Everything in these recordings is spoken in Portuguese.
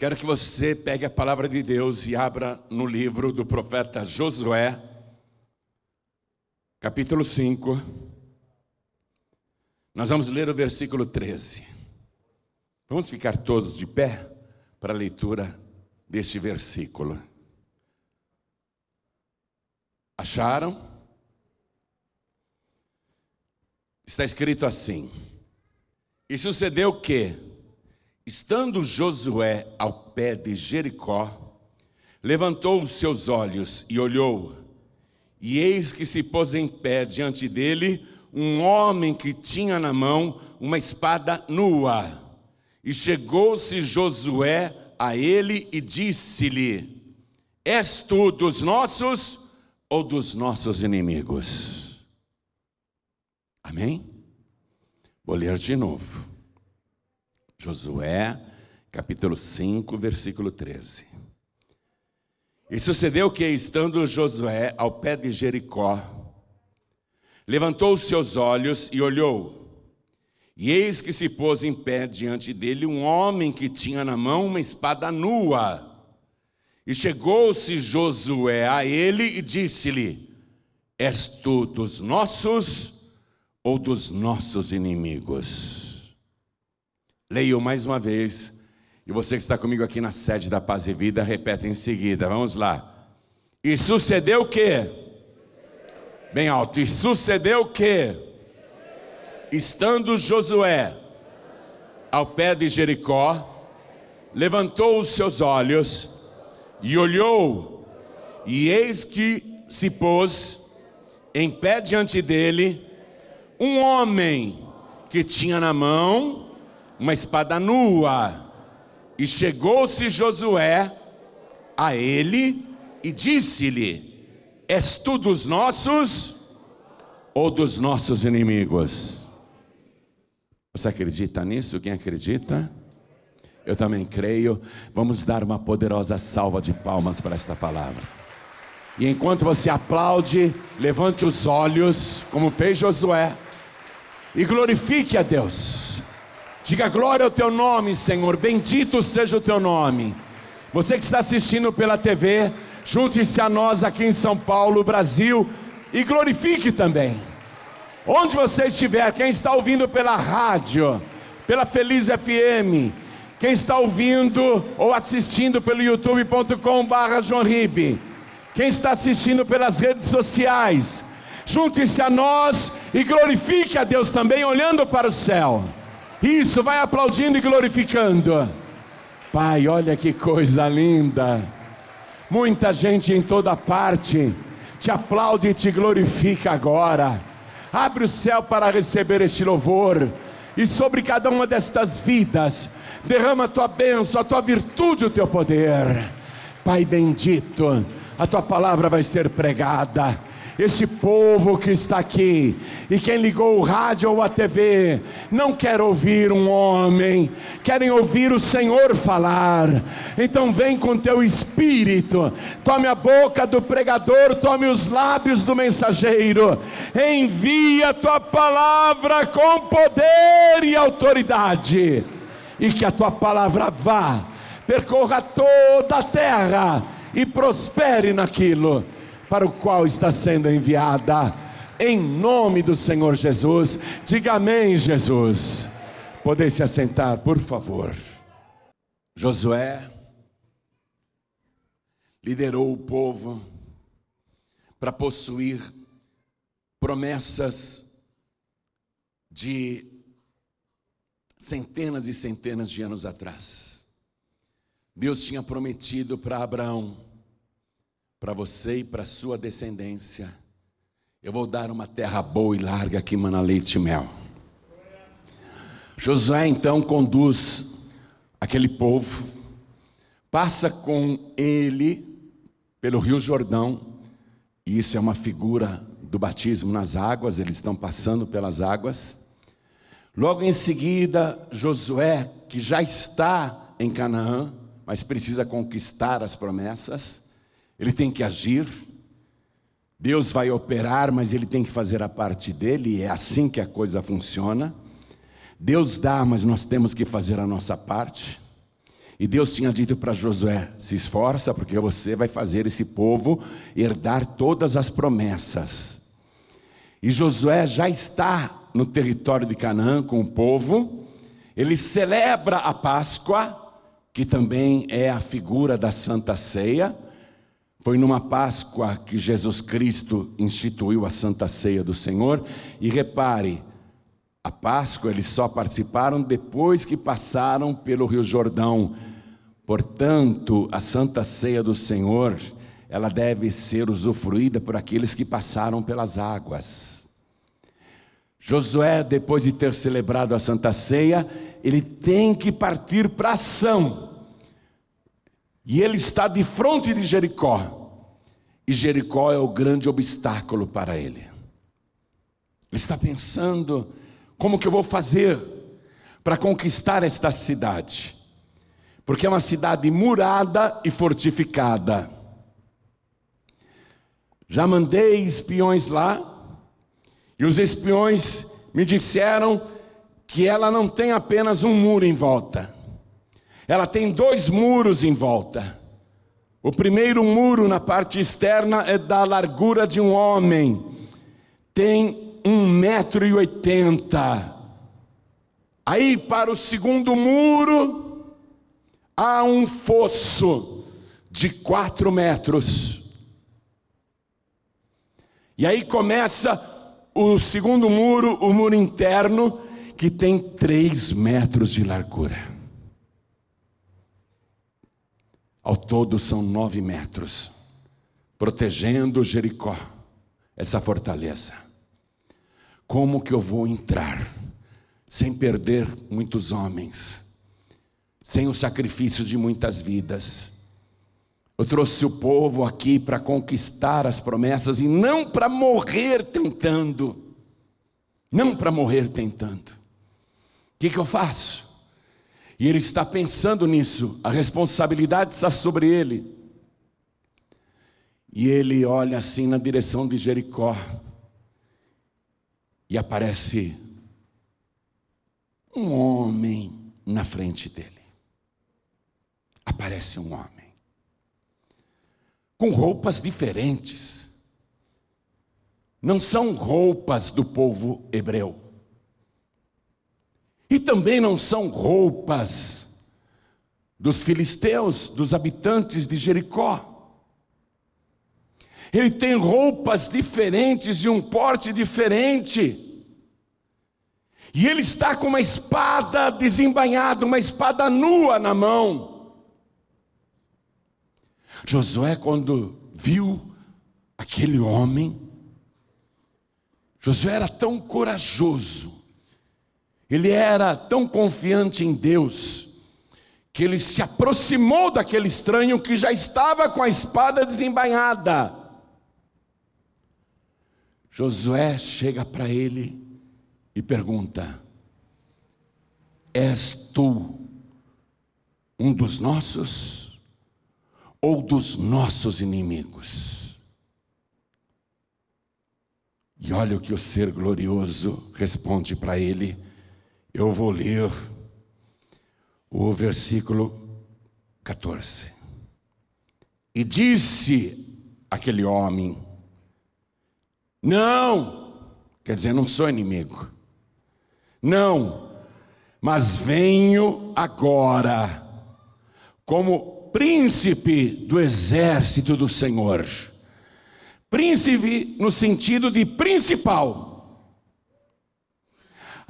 Quero que você pegue a palavra de Deus e abra no livro do profeta Josué, capítulo 5. Nós vamos ler o versículo 13. Vamos ficar todos de pé para a leitura deste versículo. Acharam? Está escrito assim: E sucedeu que, Estando Josué ao pé de Jericó, levantou os seus olhos e olhou, e eis que se pôs em pé diante dele um homem que tinha na mão uma espada nua. E chegou-se Josué a ele e disse-lhe: És tu dos nossos ou dos nossos inimigos? Amém? Vou ler de novo. Josué, capítulo 5, versículo 13. E sucedeu que, estando Josué ao pé de Jericó, levantou os seus olhos e olhou, e eis que se pôs em pé diante dele um homem que tinha na mão uma espada nua. E chegou-se Josué a ele e disse-lhe: És tu dos nossos ou dos nossos inimigos? Leio mais uma vez. E você que está comigo aqui na sede da Paz e Vida, repete em seguida. Vamos lá. E sucedeu o quê? Bem alto. E sucedeu o quê? Estando Josué ao pé de Jericó, levantou os seus olhos e olhou, e eis que se pôs em pé diante dele um homem que tinha na mão uma espada nua. E chegou-se Josué a ele e disse-lhe: És tu dos nossos ou dos nossos inimigos? Você acredita nisso? Quem acredita? Eu também creio. Vamos dar uma poderosa salva de palmas para esta palavra. E enquanto você aplaude, levante os olhos, como fez Josué, e glorifique a Deus. Diga glória ao teu nome, Senhor. Bendito seja o teu nome. Você que está assistindo pela TV, junte-se a nós aqui em São Paulo, Brasil, e glorifique também. Onde você estiver, quem está ouvindo pela rádio, pela Feliz FM, quem está ouvindo ou assistindo pelo youtube.com/barra quem está assistindo pelas redes sociais, junte-se a nós e glorifique a Deus também, olhando para o céu. Isso, vai aplaudindo e glorificando. Pai, olha que coisa linda. Muita gente em toda parte te aplaude e te glorifica agora. Abre o céu para receber este louvor. E sobre cada uma destas vidas, derrama a tua bênção, a tua virtude, o teu poder. Pai bendito, a tua palavra vai ser pregada esse povo que está aqui e quem ligou o rádio ou a TV não quer ouvir um homem, querem ouvir o Senhor falar. Então vem com teu espírito, tome a boca do pregador, tome os lábios do mensageiro, envia a tua palavra com poder e autoridade, e que a tua palavra vá, percorra toda a terra e prospere naquilo para o qual está sendo enviada, em nome do Senhor Jesus. Diga amém, Jesus. Poder se assentar, por favor. Josué liderou o povo para possuir promessas de centenas e centenas de anos atrás. Deus tinha prometido para Abraão para você e para sua descendência. Eu vou dar uma terra boa e larga que mana leite e mel. Josué então conduz aquele povo, passa com ele pelo Rio Jordão, e isso é uma figura do batismo nas águas, eles estão passando pelas águas. Logo em seguida, Josué, que já está em Canaã, mas precisa conquistar as promessas, ele tem que agir. Deus vai operar, mas ele tem que fazer a parte dele, e é assim que a coisa funciona. Deus dá, mas nós temos que fazer a nossa parte. E Deus tinha dito para Josué: se esforça, porque você vai fazer esse povo herdar todas as promessas. E Josué já está no território de Canaã com o povo, ele celebra a Páscoa, que também é a figura da Santa Ceia. Foi numa Páscoa que Jesus Cristo instituiu a Santa Ceia do Senhor. E repare, a Páscoa eles só participaram depois que passaram pelo Rio Jordão. Portanto, a Santa Ceia do Senhor, ela deve ser usufruída por aqueles que passaram pelas águas. Josué, depois de ter celebrado a Santa Ceia, ele tem que partir para ação. E ele está de frente de Jericó. E Jericó é o grande obstáculo para ele. Ele está pensando: como que eu vou fazer para conquistar esta cidade? Porque é uma cidade murada e fortificada. Já mandei espiões lá, e os espiões me disseram que ela não tem apenas um muro em volta, ela tem dois muros em volta. O primeiro muro na parte externa é da largura de um homem, tem um metro e oitenta. Aí para o segundo muro há um fosso de quatro metros. E aí começa o segundo muro, o muro interno, que tem três metros de largura. Ao todo são nove metros, protegendo Jericó, essa fortaleza. Como que eu vou entrar sem perder muitos homens, sem o sacrifício de muitas vidas? Eu trouxe o povo aqui para conquistar as promessas e não para morrer tentando. Não para morrer tentando. O que, que eu faço? E ele está pensando nisso, a responsabilidade está sobre ele. E ele olha assim na direção de Jericó, e aparece um homem na frente dele. Aparece um homem, com roupas diferentes, não são roupas do povo hebreu e também não são roupas dos filisteus, dos habitantes de Jericó. Ele tem roupas diferentes e um porte diferente. E ele está com uma espada desembainhada, uma espada nua na mão. Josué, quando viu aquele homem, Josué era tão corajoso, ele era tão confiante em Deus, que ele se aproximou daquele estranho que já estava com a espada desembainhada. Josué chega para ele e pergunta: És tu um dos nossos ou dos nossos inimigos? E olha o que o ser glorioso responde para ele eu vou ler o versículo 14. E disse aquele homem: Não, quer dizer, não sou inimigo, não, mas venho agora como príncipe do exército do Senhor. Príncipe no sentido de principal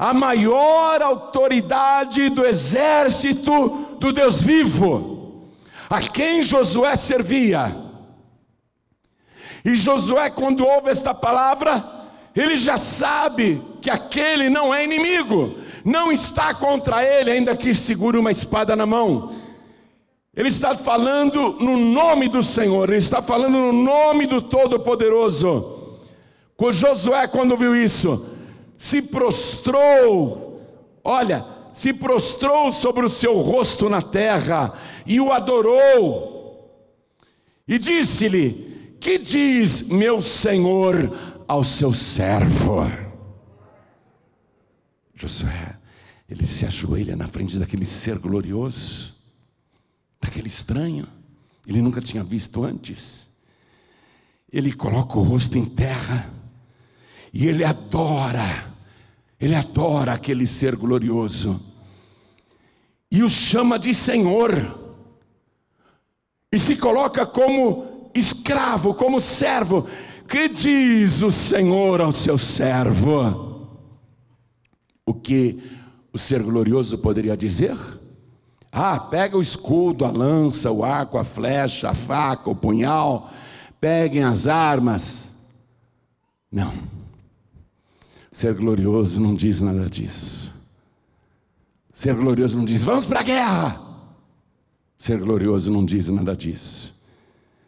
a maior autoridade do exército do Deus vivo, a quem Josué servia. E Josué, quando ouve esta palavra, ele já sabe que aquele não é inimigo, não está contra ele, ainda que segure uma espada na mão. Ele está falando no nome do Senhor, ele está falando no nome do Todo-Poderoso. Josué, quando viu isso, se prostrou, olha, se prostrou sobre o seu rosto na terra e o adorou. E disse-lhe: Que diz meu senhor ao seu servo? Josué, ele se ajoelha na frente daquele ser glorioso. daquele estranho. Ele nunca tinha visto antes. Ele coloca o rosto em terra e ele adora, ele adora aquele ser glorioso e o chama de Senhor e se coloca como escravo, como servo. Que diz o Senhor ao seu servo? O que o ser glorioso poderia dizer? Ah, pega o escudo, a lança, o arco, a flecha, a faca, o punhal, peguem as armas. Não. Ser glorioso não diz nada disso. Ser glorioso não diz, vamos para a guerra. Ser glorioso não diz nada disso.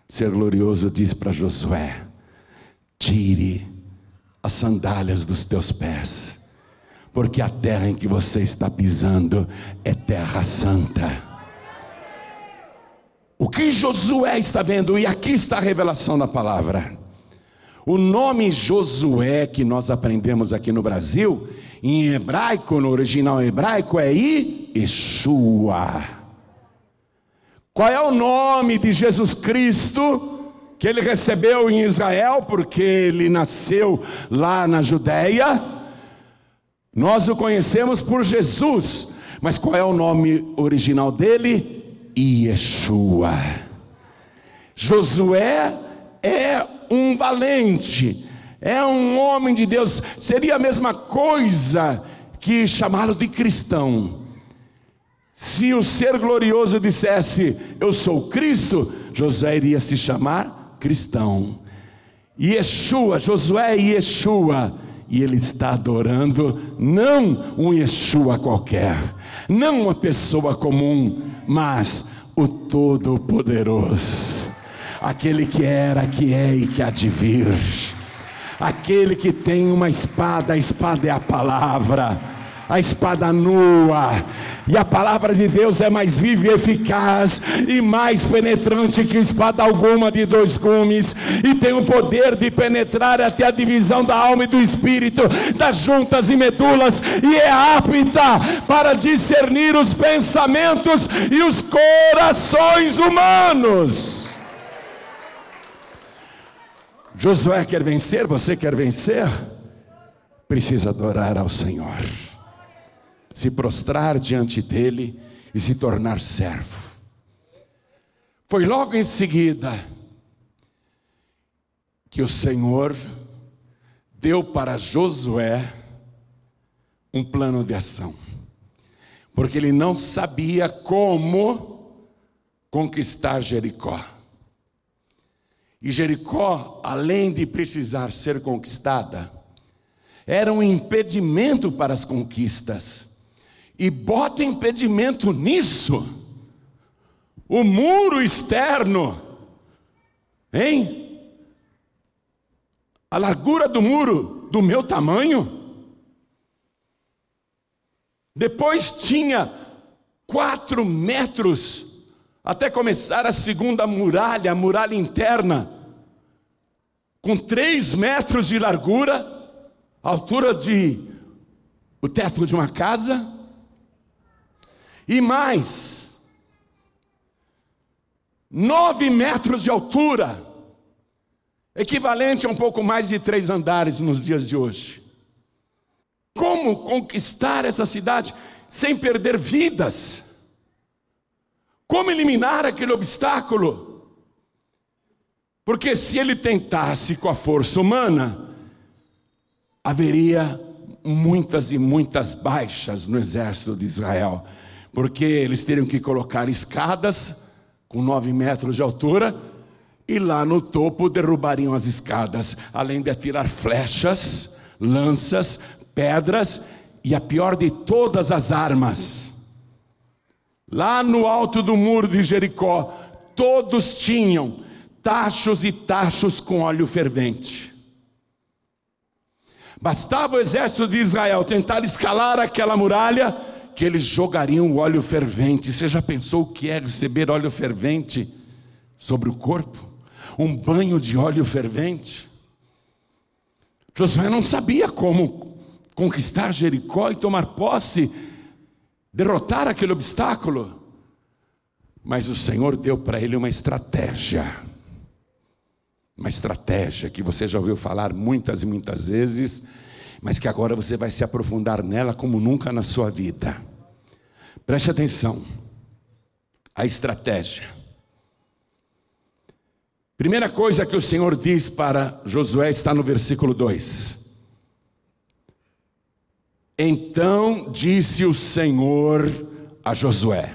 Ser glorioso diz para Josué: tire as sandálias dos teus pés, porque a terra em que você está pisando é terra santa. O que Josué está vendo, e aqui está a revelação da palavra. O nome Josué que nós aprendemos aqui no Brasil, em hebraico, no original hebraico, é Yeshua. Qual é o nome de Jesus Cristo que ele recebeu em Israel, porque ele nasceu lá na Judéia? Nós o conhecemos por Jesus, mas qual é o nome original dele? Yeshua. Josué é um valente, é um homem de Deus, seria a mesma coisa que chamá-lo de cristão. Se o ser glorioso dissesse, Eu sou Cristo, José iria se chamar cristão. Yeshua, Josué é Yeshua, e ele está adorando não um Yeshua qualquer, não uma pessoa comum, mas o Todo-Poderoso, aquele que era, que é e que há de vir, aquele que tem uma espada, a espada é a palavra a espada nua. E a palavra de Deus é mais viva e eficaz e mais penetrante que espada alguma de dois gumes, e tem o poder de penetrar até a divisão da alma e do espírito, das juntas e medulas, e é apta para discernir os pensamentos e os corações humanos. Josué quer vencer, você quer vencer? Precisa adorar ao Senhor se prostrar diante dele e se tornar servo. Foi logo em seguida que o Senhor deu para Josué um plano de ação, porque ele não sabia como conquistar Jericó. E Jericó, além de precisar ser conquistada, era um impedimento para as conquistas e bota impedimento nisso. O muro externo, hein? A largura do muro do meu tamanho. Depois tinha quatro metros até começar a segunda muralha, a muralha interna, com três metros de largura, altura de o teto de uma casa e mais, nove metros de altura, equivalente a um pouco mais de três andares nos dias de hoje. Como conquistar essa cidade sem perder vidas? Como eliminar aquele obstáculo? Porque se ele tentasse com a força humana, haveria muitas e muitas baixas no exército de Israel porque eles teriam que colocar escadas com nove metros de altura, e lá no topo derrubariam as escadas, além de atirar flechas, lanças, pedras e a pior de todas as armas. Lá no alto do muro de Jericó, todos tinham tachos e tachos com óleo fervente. Bastava o exército de Israel tentar escalar aquela muralha, que eles jogariam o óleo fervente. Você já pensou o que é receber óleo fervente sobre o corpo? Um banho de óleo fervente? Josué não sabia como conquistar Jericó e tomar posse, derrotar aquele obstáculo. Mas o Senhor deu para ele uma estratégia. Uma estratégia que você já ouviu falar muitas e muitas vezes, mas que agora você vai se aprofundar nela como nunca na sua vida. Preste atenção. A estratégia. Primeira coisa que o Senhor diz para Josué está no versículo 2. Então disse o Senhor a Josué: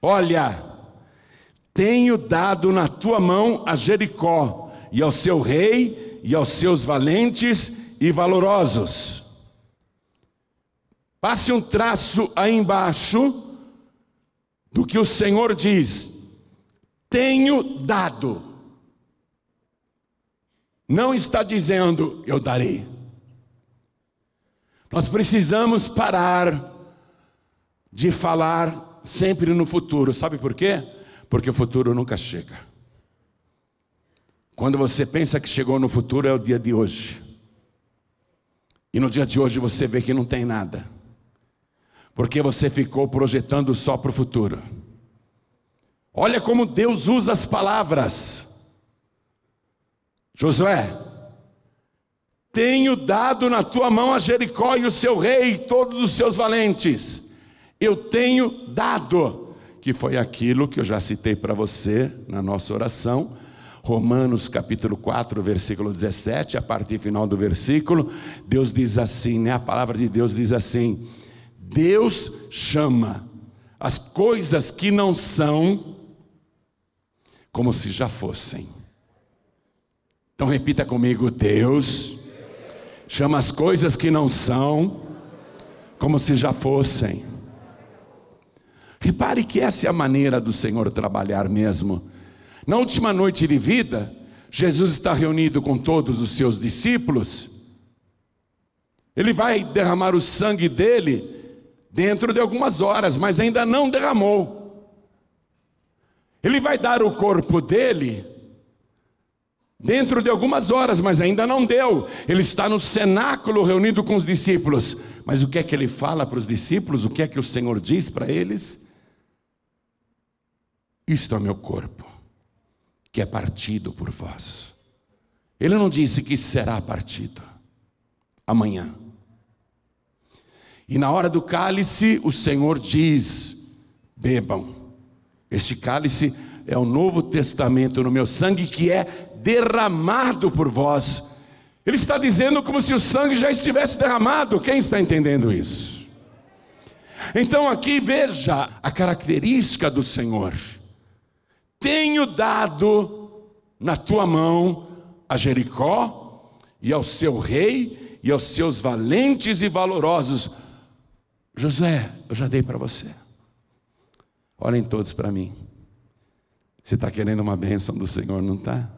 Olha, tenho dado na tua mão a Jericó, e ao seu rei, e aos seus valentes e valorosos. Passe um traço aí embaixo do que o Senhor diz: tenho dado. Não está dizendo eu darei. Nós precisamos parar de falar sempre no futuro. Sabe por quê? Porque o futuro nunca chega. Quando você pensa que chegou no futuro, é o dia de hoje. E no dia de hoje você vê que não tem nada. Porque você ficou projetando só para o futuro. Olha como Deus usa as palavras. Josué, tenho dado na tua mão a Jericó e o seu rei e todos os seus valentes eu tenho dado, que foi aquilo que eu já citei para você na nossa oração. Romanos capítulo 4, versículo 17, a parte final do versículo, Deus diz assim, né? A palavra de Deus diz assim: Deus chama as coisas que não são como se já fossem. Então repita comigo: Deus chama as coisas que não são como se já fossem. Repare que essa é a maneira do Senhor trabalhar mesmo. Na última noite de vida, Jesus está reunido com todos os seus discípulos. Ele vai derramar o sangue dele dentro de algumas horas, mas ainda não derramou. Ele vai dar o corpo dele dentro de algumas horas, mas ainda não deu. Ele está no cenáculo reunido com os discípulos. Mas o que é que ele fala para os discípulos? O que é que o Senhor diz para eles? Isto é meu corpo, que é partido por vós. Ele não disse que será partido amanhã. E na hora do cálice, o Senhor diz: bebam. Este cálice é o Novo Testamento no meu sangue que é derramado por vós. Ele está dizendo como se o sangue já estivesse derramado. Quem está entendendo isso? Então aqui veja a característica do Senhor tenho dado na tua mão a Jericó e ao seu rei e aos seus valentes e valorosos. Josué, eu já dei para você. Olhem todos para mim. Você está querendo uma bênção do Senhor, não está?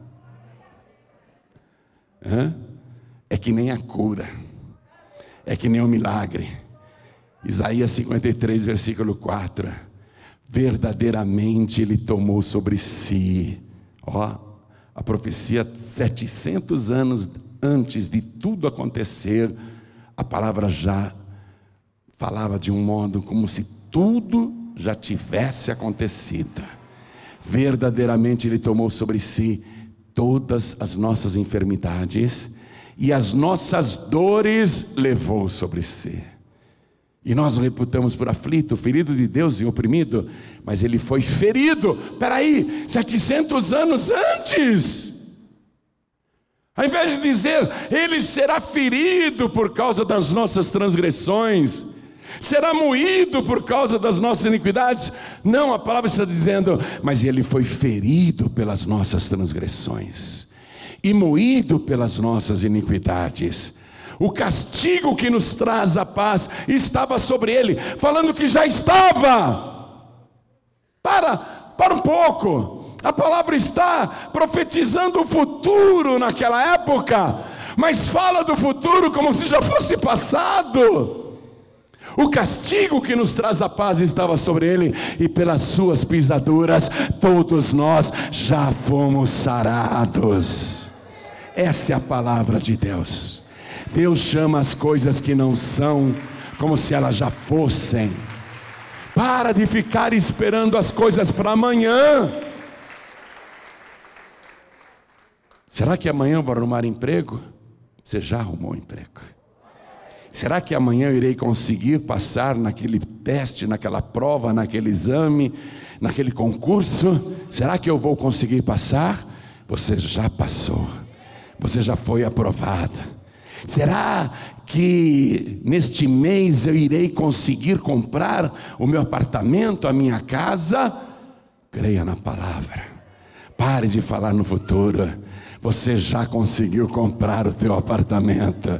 É que nem a cura, é que nem o milagre. Isaías 53, versículo 4 verdadeiramente ele tomou sobre si. Ó, a profecia 700 anos antes de tudo acontecer, a palavra já falava de um modo como se tudo já tivesse acontecido. Verdadeiramente ele tomou sobre si todas as nossas enfermidades e as nossas dores levou sobre si. E nós o reputamos por aflito, ferido de Deus e oprimido, mas ele foi ferido, peraí, 700 anos antes. Ao invés de dizer, ele será ferido por causa das nossas transgressões, será moído por causa das nossas iniquidades. Não, a palavra está dizendo, mas ele foi ferido pelas nossas transgressões e moído pelas nossas iniquidades o castigo que nos traz a paz estava sobre ele, falando que já estava. Para, para um pouco. A palavra está profetizando o futuro naquela época, mas fala do futuro como se já fosse passado. O castigo que nos traz a paz estava sobre ele, e pelas suas pisaduras todos nós já fomos sarados. Essa é a palavra de Deus. Deus chama as coisas que não são como se elas já fossem. Para de ficar esperando as coisas para amanhã. Será que amanhã eu vou arrumar emprego? Você já arrumou emprego. Será que amanhã eu irei conseguir passar naquele teste, naquela prova, naquele exame, naquele concurso? Será que eu vou conseguir passar? Você já passou, você já foi aprovada. Será que neste mês eu irei conseguir comprar o meu apartamento, a minha casa? Creia na palavra. Pare de falar no futuro. Você já conseguiu comprar o teu apartamento.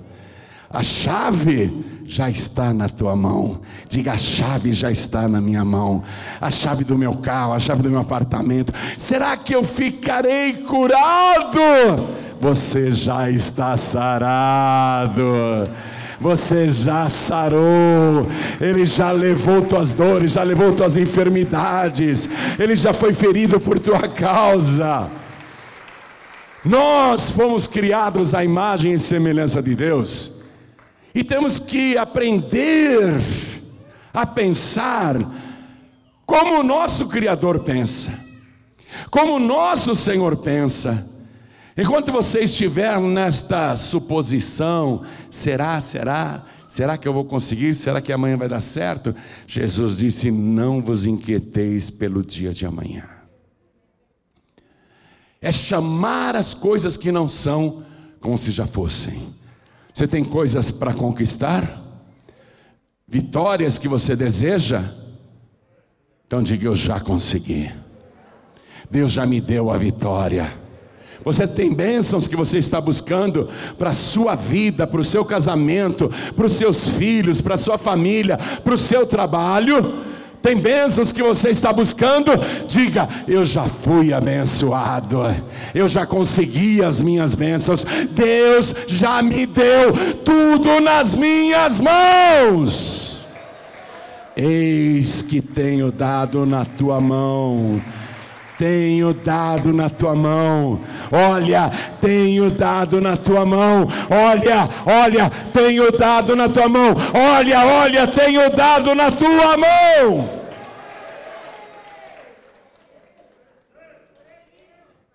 A chave já está na tua mão. Diga: a chave já está na minha mão. A chave do meu carro, a chave do meu apartamento. Será que eu ficarei curado? Você já está sarado. Você já sarou, Ele já levou tuas dores, já levou tuas enfermidades, Ele já foi ferido por tua causa. Nós fomos criados à imagem e semelhança de Deus, e temos que aprender a pensar como o nosso Criador pensa, como o nosso Senhor pensa. Enquanto você estiver nesta suposição, será, será, será que eu vou conseguir? Será que amanhã vai dar certo? Jesus disse: Não vos inquieteis pelo dia de amanhã. É chamar as coisas que não são como se já fossem. Você tem coisas para conquistar? Vitórias que você deseja? Então diga: Eu já consegui. Deus já me deu a vitória. Você tem bênçãos que você está buscando para a sua vida, para o seu casamento, para os seus filhos, para a sua família, para o seu trabalho. Tem bênçãos que você está buscando? Diga, eu já fui abençoado, eu já consegui as minhas bênçãos, Deus já me deu tudo nas minhas mãos. Eis que tenho dado na tua mão tenho dado na tua mão. Olha, tenho dado na tua mão. Olha, olha, tenho dado na tua mão. Olha, olha, tenho dado na tua mão.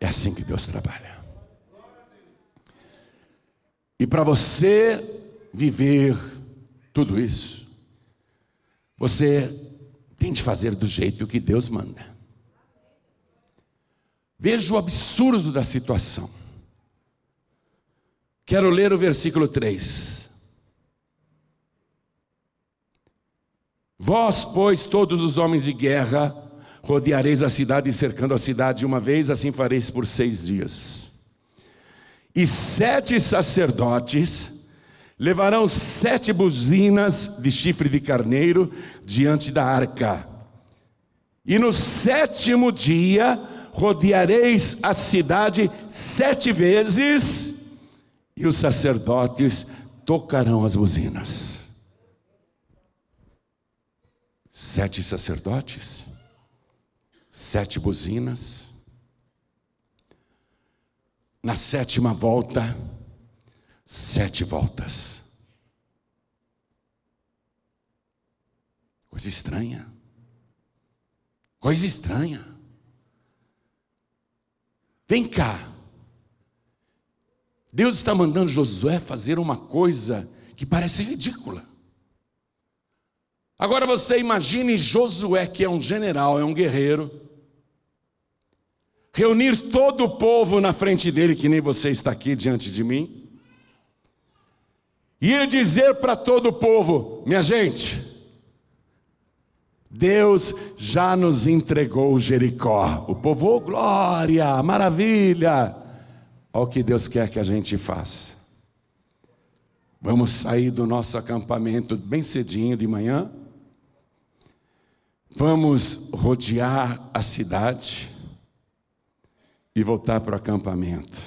É assim que Deus trabalha. E para você viver tudo isso, você tem de fazer do jeito que Deus manda. Veja o absurdo da situação. Quero ler o versículo 3. Vós, pois, todos os homens de guerra, rodeareis a cidade, cercando a cidade uma vez, assim fareis por seis dias. E sete sacerdotes levarão sete buzinas de chifre de carneiro diante da arca. E no sétimo dia rodeareis a cidade sete vezes, e os sacerdotes tocarão as buzinas. Sete sacerdotes, sete buzinas. Na sétima volta, sete voltas. Coisa estranha. Coisa estranha. Vem cá. Deus está mandando Josué fazer uma coisa que parece ridícula. Agora você imagine Josué, que é um general, é um guerreiro, reunir todo o povo na frente dele, que nem você está aqui diante de mim, e ele dizer para todo o povo: minha gente, Deus já nos entregou Jericó. O povo, oh, glória, maravilha. Olha o que Deus quer que a gente faça. Vamos sair do nosso acampamento bem cedinho de manhã. Vamos rodear a cidade e voltar para o acampamento.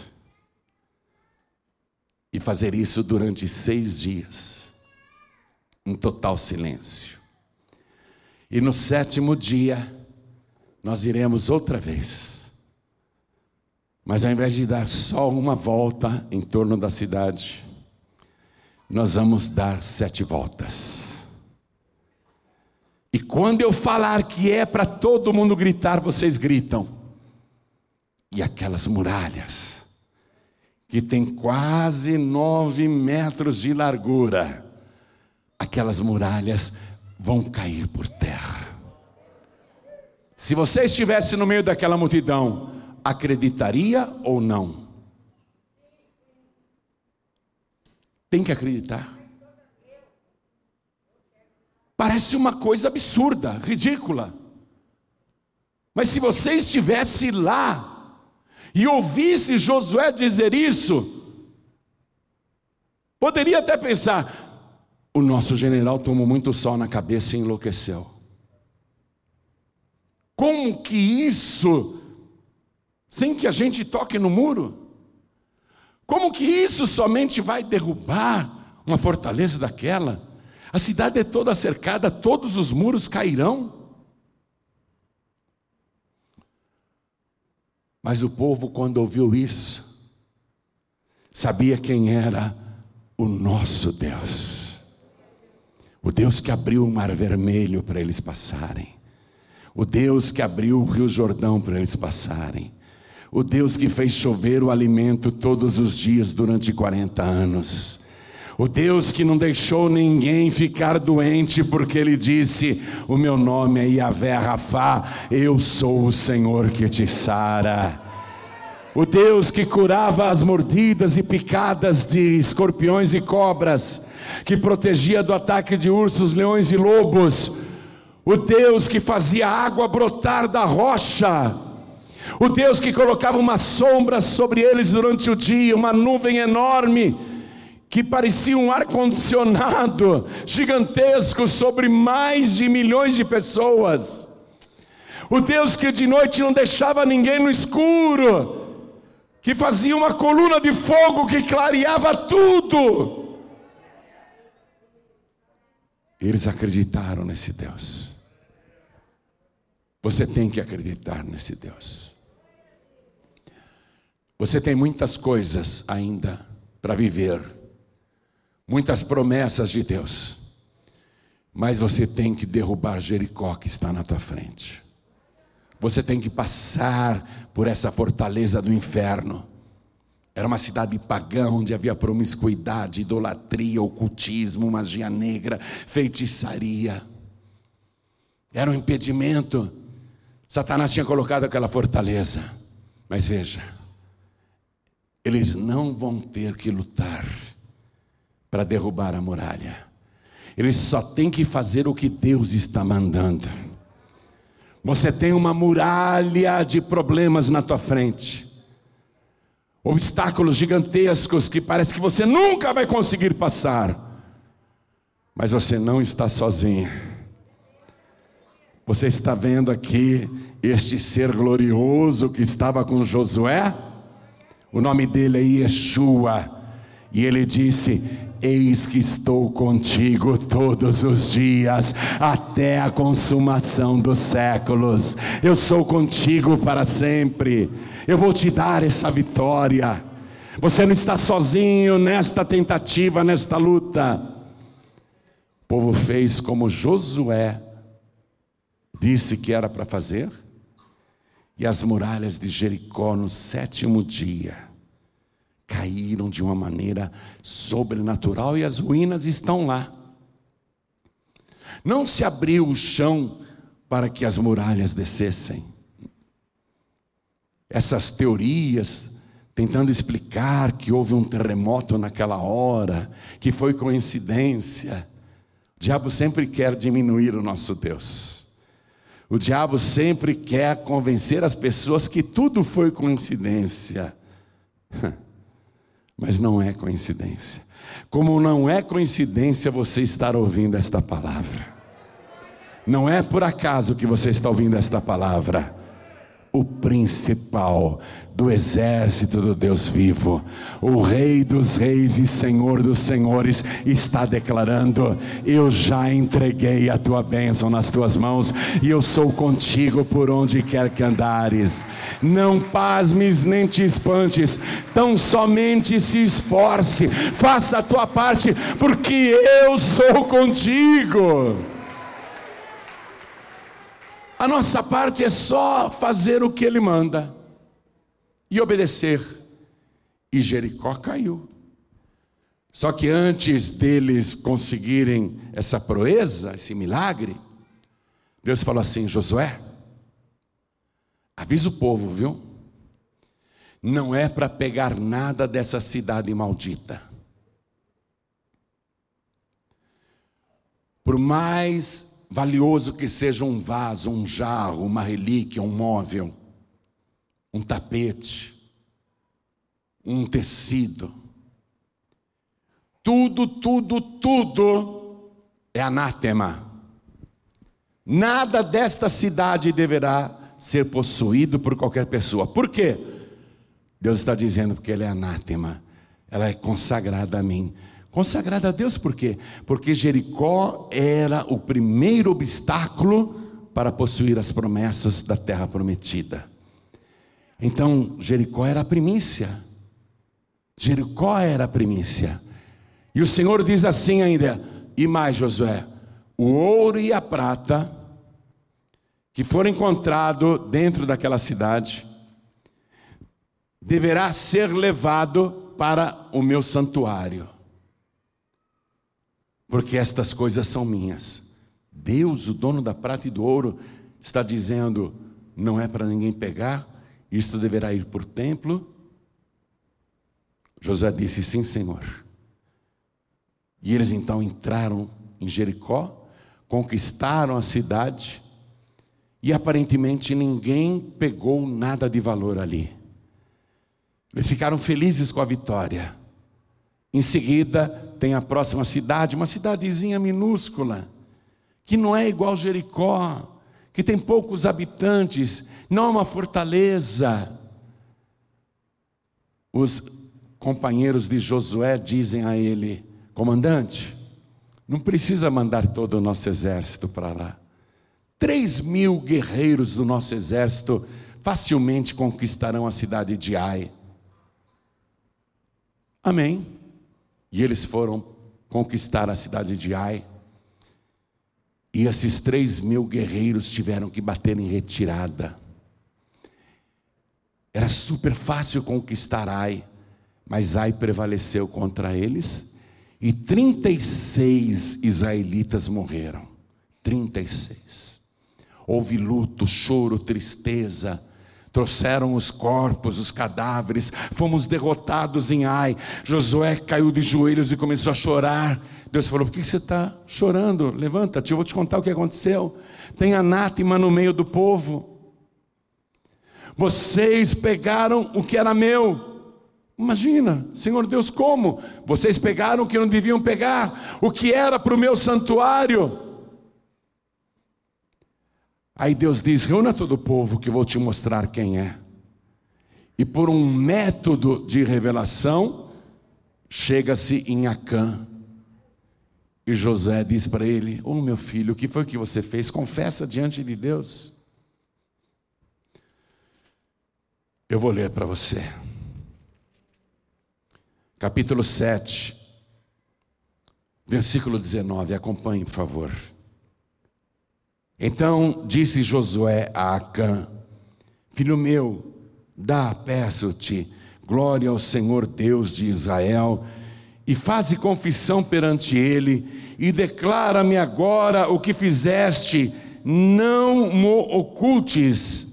E fazer isso durante seis dias, em total silêncio. E no sétimo dia, nós iremos outra vez. Mas ao invés de dar só uma volta em torno da cidade, nós vamos dar sete voltas. E quando eu falar que é para todo mundo gritar, vocês gritam. E aquelas muralhas, que tem quase nove metros de largura, aquelas muralhas vão cair por terra. Se você estivesse no meio daquela multidão, acreditaria ou não? Tem que acreditar. Parece uma coisa absurda, ridícula. Mas se você estivesse lá e ouvisse Josué dizer isso, poderia até pensar: o nosso general tomou muito sol na cabeça e enlouqueceu. Como que isso, sem que a gente toque no muro? Como que isso somente vai derrubar uma fortaleza daquela? A cidade é toda cercada, todos os muros cairão. Mas o povo, quando ouviu isso, sabia quem era o nosso Deus. O Deus que abriu o mar vermelho para eles passarem. O Deus que abriu o rio Jordão para eles passarem. O Deus que fez chover o alimento todos os dias durante 40 anos. O Deus que não deixou ninguém ficar doente, porque Ele disse: O meu nome é Yahvé Rafá, eu sou o Senhor que te sara. O Deus que curava as mordidas e picadas de escorpiões e cobras, que protegia do ataque de ursos, leões e lobos. O Deus que fazia água brotar da rocha. O Deus que colocava uma sombra sobre eles durante o dia, uma nuvem enorme que parecia um ar-condicionado gigantesco sobre mais de milhões de pessoas. O Deus que de noite não deixava ninguém no escuro, que fazia uma coluna de fogo que clareava tudo. Eles acreditaram nesse Deus. Você tem que acreditar nesse Deus. Você tem muitas coisas ainda para viver muitas promessas de Deus, mas você tem que derrubar Jericó que está na tua frente. Você tem que passar por essa fortaleza do inferno. Era uma cidade pagã onde havia promiscuidade, idolatria, ocultismo, magia negra, feitiçaria. Era um impedimento. Satanás tinha colocado aquela fortaleza. Mas veja, eles não vão ter que lutar para derrubar a muralha. Eles só têm que fazer o que Deus está mandando. Você tem uma muralha de problemas na tua frente. Obstáculos gigantescos que parece que você nunca vai conseguir passar. Mas você não está sozinho. Você está vendo aqui este ser glorioso que estava com Josué? O nome dele é Yeshua. E ele disse: Eis que estou contigo todos os dias, até a consumação dos séculos. Eu sou contigo para sempre. Eu vou te dar essa vitória. Você não está sozinho nesta tentativa, nesta luta. O povo fez como Josué disse que era para fazer, e as muralhas de Jericó no sétimo dia caíram de uma maneira sobrenatural e as ruínas estão lá. Não se abriu o chão para que as muralhas descessem. Essas teorias tentando explicar que houve um terremoto naquela hora, que foi coincidência. O diabo sempre quer diminuir o nosso Deus. O diabo sempre quer convencer as pessoas que tudo foi coincidência. Mas não é coincidência. Como não é coincidência você estar ouvindo esta palavra. Não é por acaso que você está ouvindo esta palavra o principal do exército do Deus vivo, o Rei dos Reis e Senhor dos Senhores, está declarando: Eu já entreguei a tua bênção nas tuas mãos e eu sou contigo por onde quer que andares. Não pasmes nem te espantes, tão somente se esforce, faça a tua parte, porque eu sou contigo. A nossa parte é só fazer o que ele manda e obedecer. E Jericó caiu. Só que antes deles conseguirem essa proeza, esse milagre, Deus falou assim: Josué, avisa o povo, viu? Não é para pegar nada dessa cidade maldita. Por mais valioso que seja um vaso, um jarro, uma relíquia, um móvel, um tapete, um tecido, tudo, tudo, tudo é anátema. Nada desta cidade deverá ser possuído por qualquer pessoa. Por quê? Deus está dizendo porque ele é anátema. Ela é consagrada a mim. Consagrada a Deus por quê? Porque Jericó era o primeiro obstáculo para possuir as promessas da terra prometida. Então, Jericó era a primícia. Jericó era a primícia. E o Senhor diz assim ainda: e mais, Josué, o ouro e a prata que foram encontrados dentro daquela cidade deverá ser levado para o meu santuário porque estas coisas são minhas. Deus, o dono da prata e do ouro, está dizendo: não é para ninguém pegar, isto deverá ir por templo. José disse: sim, Senhor. E eles então entraram em Jericó, conquistaram a cidade, e aparentemente ninguém pegou nada de valor ali. Eles ficaram felizes com a vitória. Em seguida, tem a próxima cidade, uma cidadezinha minúscula, que não é igual Jericó, que tem poucos habitantes, não é uma fortaleza. Os companheiros de Josué dizem a ele: comandante, não precisa mandar todo o nosso exército para lá. Três mil guerreiros do nosso exército facilmente conquistarão a cidade de Ai. Amém. E eles foram conquistar a cidade de Ai. E esses três mil guerreiros tiveram que bater em retirada. Era super fácil conquistar Ai, mas Ai prevaleceu contra eles. E 36 israelitas morreram. 36. Houve luto, choro, tristeza Trouxeram os corpos, os cadáveres, fomos derrotados em Ai. Josué caiu de joelhos e começou a chorar. Deus falou: Por que você está chorando? Levanta-te, eu vou te contar o que aconteceu. Tem anátema no meio do povo. Vocês pegaram o que era meu. Imagina, Senhor Deus, como? Vocês pegaram o que não deviam pegar, o que era para o meu santuário. Aí Deus diz: reúna todo o povo que vou te mostrar quem é. E por um método de revelação, chega-se em Acã. E José diz para ele: Ô oh, meu filho, o que foi que você fez? Confessa diante de Deus. Eu vou ler para você. Capítulo 7, versículo 19. Acompanhe, por favor. Então disse Josué a Acã: Filho meu, dá, peço-te, glória ao Senhor Deus de Israel, e faze confissão perante ele, e declara-me agora o que fizeste, não mo ocultes.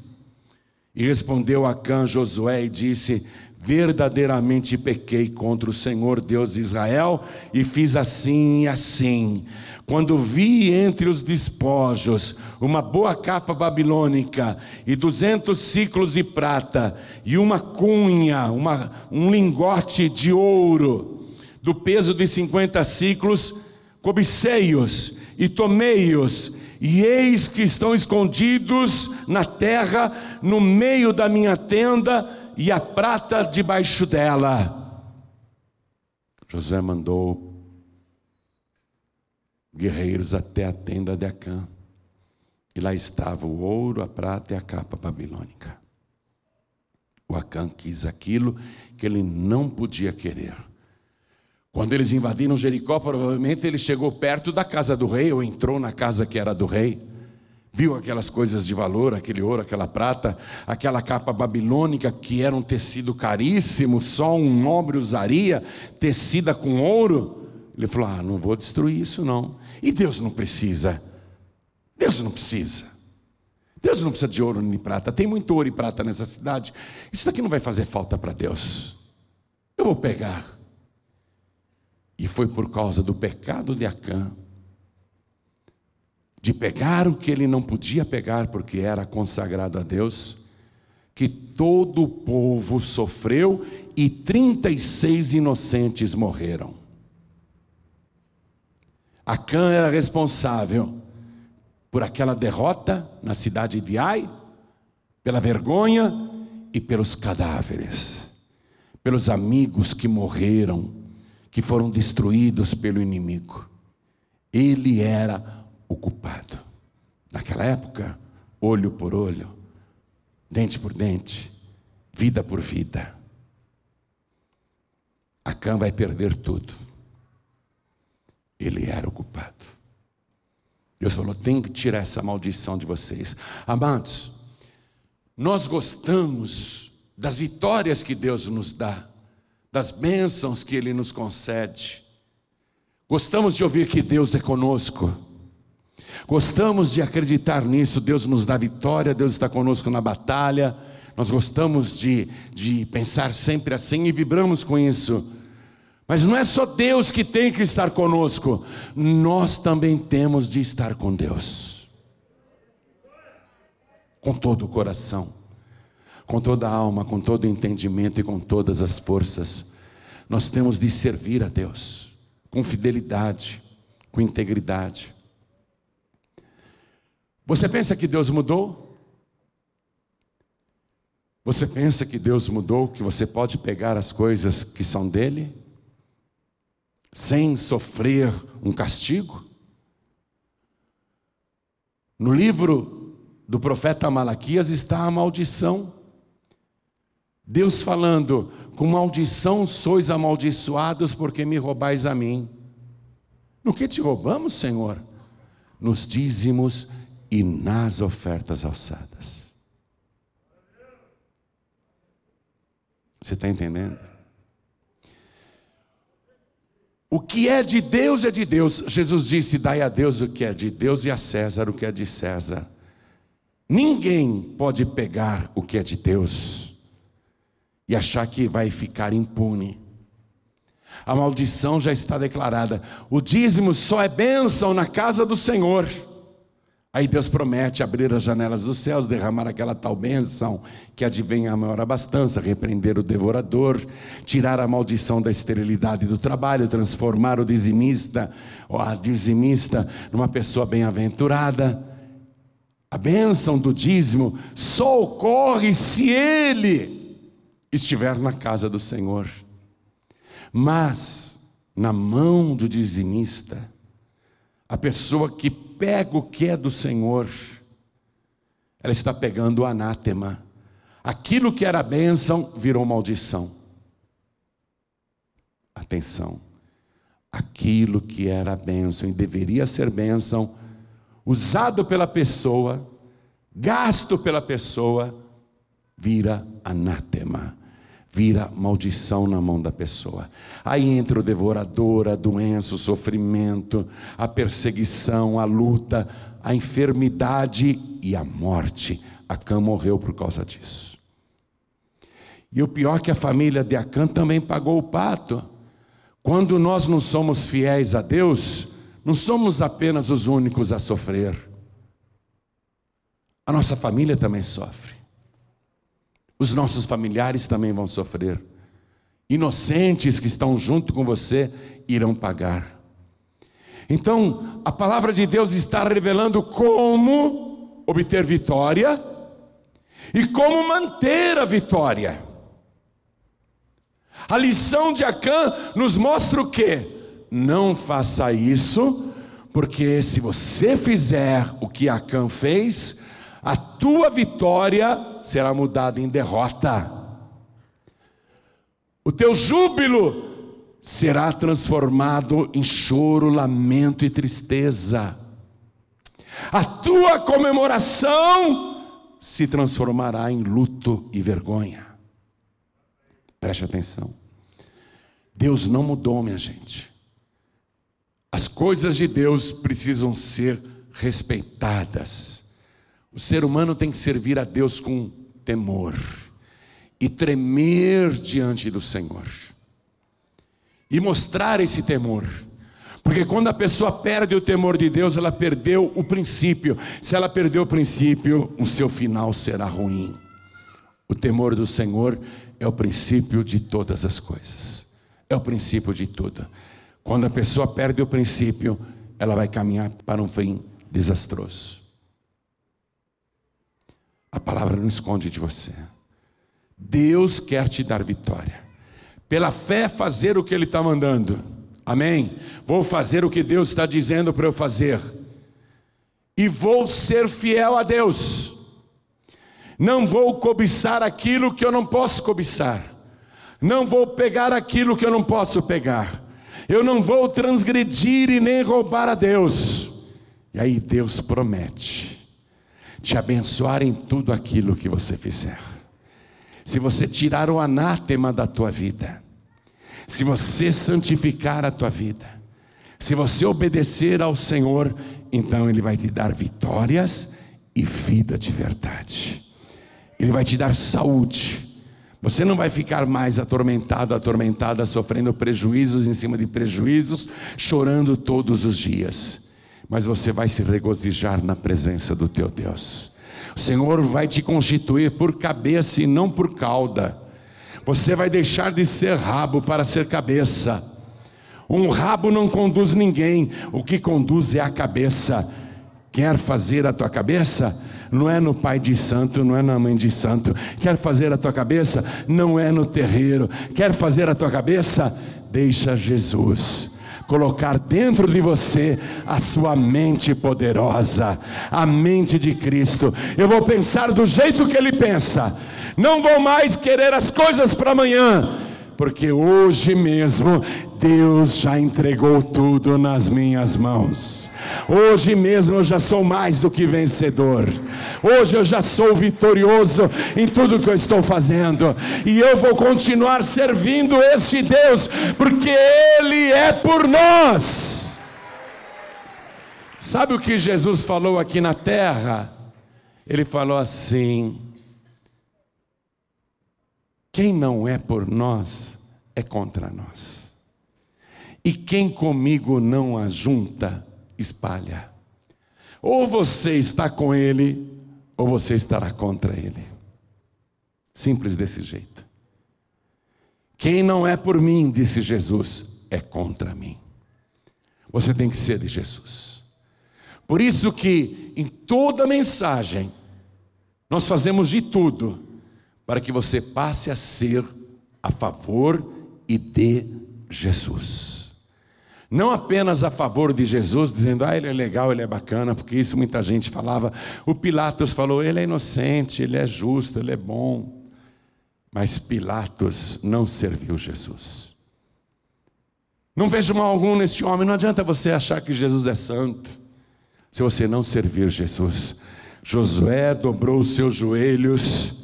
E respondeu Acã Josué e disse: Verdadeiramente pequei contra o Senhor Deus de Israel, e fiz assim e assim. Quando vi entre os despojos uma boa capa babilônica e duzentos ciclos de prata e uma cunha, uma, um lingote de ouro do peso de cinquenta ciclos, cobicei-os e tomei-os e eis que estão escondidos na terra, no meio da minha tenda, e a prata debaixo dela. Josué mandou guerreiros até a tenda de Acã. E lá estava o ouro, a prata e a capa babilônica. O Acã quis aquilo que ele não podia querer. Quando eles invadiram Jericó, provavelmente ele chegou perto da casa do rei, ou entrou na casa que era do rei. viu aquelas coisas de valor, aquele ouro, aquela prata, aquela capa babilônica que era um tecido caríssimo, só um nobre usaria, tecida com ouro. Ele falou: Ah, não vou destruir isso não. E Deus não precisa. Deus não precisa. Deus não precisa de ouro nem prata. Tem muito ouro e prata nessa cidade. Isso daqui não vai fazer falta para Deus. Eu vou pegar. E foi por causa do pecado de Acã de pegar o que ele não podia pegar porque era consagrado a Deus, que todo o povo sofreu e 36 inocentes morreram. Acã era responsável por aquela derrota na cidade de Ai, pela vergonha e pelos cadáveres, pelos amigos que morreram, que foram destruídos pelo inimigo. Ele era o culpado. Naquela época, olho por olho, dente por dente, vida por vida. Acã vai perder tudo. Ele era o culpado. Deus falou: tem que tirar essa maldição de vocês. Amados, nós gostamos das vitórias que Deus nos dá, das bênçãos que Ele nos concede. Gostamos de ouvir que Deus é conosco. Gostamos de acreditar nisso, Deus nos dá vitória, Deus está conosco na batalha. Nós gostamos de, de pensar sempre assim e vibramos com isso. Mas não é só Deus que tem que estar conosco, nós também temos de estar com Deus, com todo o coração, com toda a alma, com todo o entendimento e com todas as forças. Nós temos de servir a Deus com fidelidade, com integridade. Você pensa que Deus mudou? Você pensa que Deus mudou, que você pode pegar as coisas que são dele, sem sofrer um castigo? No livro do profeta Malaquias está a maldição. Deus falando: com maldição sois amaldiçoados, porque me roubais a mim. No que te roubamos, Senhor? Nos dízimos e nas ofertas alçadas. Você está entendendo? O que é de Deus é de Deus. Jesus disse: Dai a Deus o que é de Deus e a César o que é de César. Ninguém pode pegar o que é de Deus e achar que vai ficar impune. A maldição já está declarada. O dízimo só é bênção na casa do Senhor. Aí Deus promete abrir as janelas dos céus, derramar aquela tal bênção que advém a maior abastança, repreender o devorador, tirar a maldição da esterilidade do trabalho, transformar o dizimista ou a dizimista numa pessoa bem-aventurada. A bênção do dízimo só ocorre se ele estiver na casa do Senhor. Mas na mão do dizimista, a pessoa que pega o que é do Senhor, ela está pegando o anátema. Aquilo que era bênção virou maldição. Atenção. Aquilo que era bênção e deveria ser bênção, usado pela pessoa, gasto pela pessoa, vira anátema vira maldição na mão da pessoa. Aí entra o devorador, a doença, o sofrimento, a perseguição, a luta, a enfermidade e a morte. Acã morreu por causa disso. E o pior é que a família de Acã também pagou o pato. Quando nós não somos fiéis a Deus, não somos apenas os únicos a sofrer. A nossa família também sofre. Os nossos familiares também vão sofrer. Inocentes que estão junto com você irão pagar. Então, a palavra de Deus está revelando como obter vitória e como manter a vitória. A lição de Acã nos mostra o que? Não faça isso, porque se você fizer o que Acã fez, a tua vitória será mudada em derrota. O teu júbilo será transformado em choro, lamento e tristeza. A tua comemoração se transformará em luto e vergonha. Preste atenção. Deus não mudou, minha gente. As coisas de Deus precisam ser respeitadas. O ser humano tem que servir a Deus com temor e tremer diante do Senhor e mostrar esse temor. Porque quando a pessoa perde o temor de Deus, ela perdeu o princípio. Se ela perdeu o princípio, o seu final será ruim. O temor do Senhor é o princípio de todas as coisas. É o princípio de tudo. Quando a pessoa perde o princípio, ela vai caminhar para um fim desastroso. A palavra não esconde de você. Deus quer te dar vitória pela fé fazer o que Ele está mandando. Amém? Vou fazer o que Deus está dizendo para eu fazer. E vou ser fiel a Deus. Não vou cobiçar aquilo que eu não posso cobiçar. Não vou pegar aquilo que eu não posso pegar. Eu não vou transgredir e nem roubar a Deus. E aí Deus promete te abençoar em tudo aquilo que você fizer. Se você tirar o anátema da tua vida, se você santificar a tua vida, se você obedecer ao Senhor, então Ele vai te dar vitórias e vida de verdade. Ele vai te dar saúde. Você não vai ficar mais atormentado, atormentada, sofrendo prejuízos em cima de prejuízos, chorando todos os dias. Mas você vai se regozijar na presença do teu Deus. O Senhor vai te constituir por cabeça e não por cauda. Você vai deixar de ser rabo para ser cabeça. Um rabo não conduz ninguém, o que conduz é a cabeça. Quer fazer a tua cabeça? Não é no pai de santo, não é na mãe de santo. Quer fazer a tua cabeça? Não é no terreiro. Quer fazer a tua cabeça? Deixa Jesus colocar dentro de você a sua mente poderosa, a mente de Cristo. Eu vou pensar do jeito que ele pensa não vou mais querer as coisas para amanhã, porque hoje mesmo Deus já entregou tudo nas minhas mãos. Hoje mesmo eu já sou mais do que vencedor. Hoje eu já sou vitorioso em tudo que eu estou fazendo. E eu vou continuar servindo este Deus, porque Ele é por nós. Sabe o que Jesus falou aqui na terra? Ele falou assim: quem não é por nós é contra nós. E quem comigo não ajunta, espalha. Ou você está com ele, ou você estará contra ele. Simples desse jeito. Quem não é por mim, disse Jesus, é contra mim. Você tem que ser de Jesus. Por isso que em toda mensagem nós fazemos de tudo para que você passe a ser a favor e de Jesus. Não apenas a favor de Jesus, dizendo, ah, ele é legal, ele é bacana, porque isso muita gente falava. O Pilatos falou, ele é inocente, ele é justo, ele é bom. Mas Pilatos não serviu Jesus. Não vejo mal algum nesse homem, não adianta você achar que Jesus é santo, se você não servir Jesus. Josué dobrou os seus joelhos,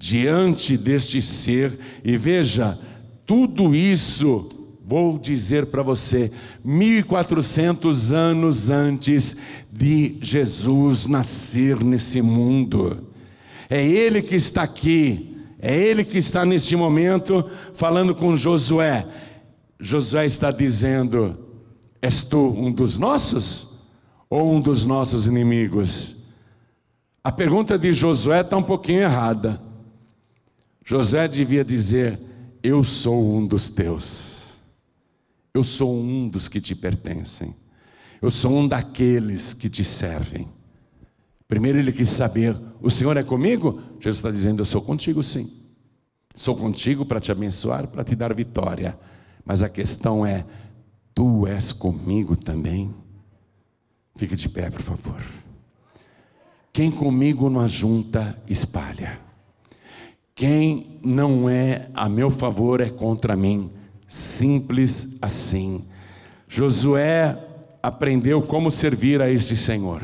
diante deste ser, e veja, tudo isso, vou dizer para você, 1400 anos antes de Jesus nascer nesse mundo. É Ele que está aqui, é Ele que está neste momento falando com Josué. Josué está dizendo: És tu um dos nossos ou um dos nossos inimigos? A pergunta de Josué está um pouquinho errada. José devia dizer: Eu sou um dos teus, eu sou um dos que te pertencem, eu sou um daqueles que te servem. Primeiro ele quis saber: O Senhor é comigo? Jesus está dizendo: Eu sou contigo, sim. Sou contigo para te abençoar, para te dar vitória. Mas a questão é: Tu és comigo também? Fique de pé, por favor. Quem comigo não ajunta, espalha. Quem não é a meu favor é contra mim. Simples assim. Josué aprendeu como servir a este Senhor.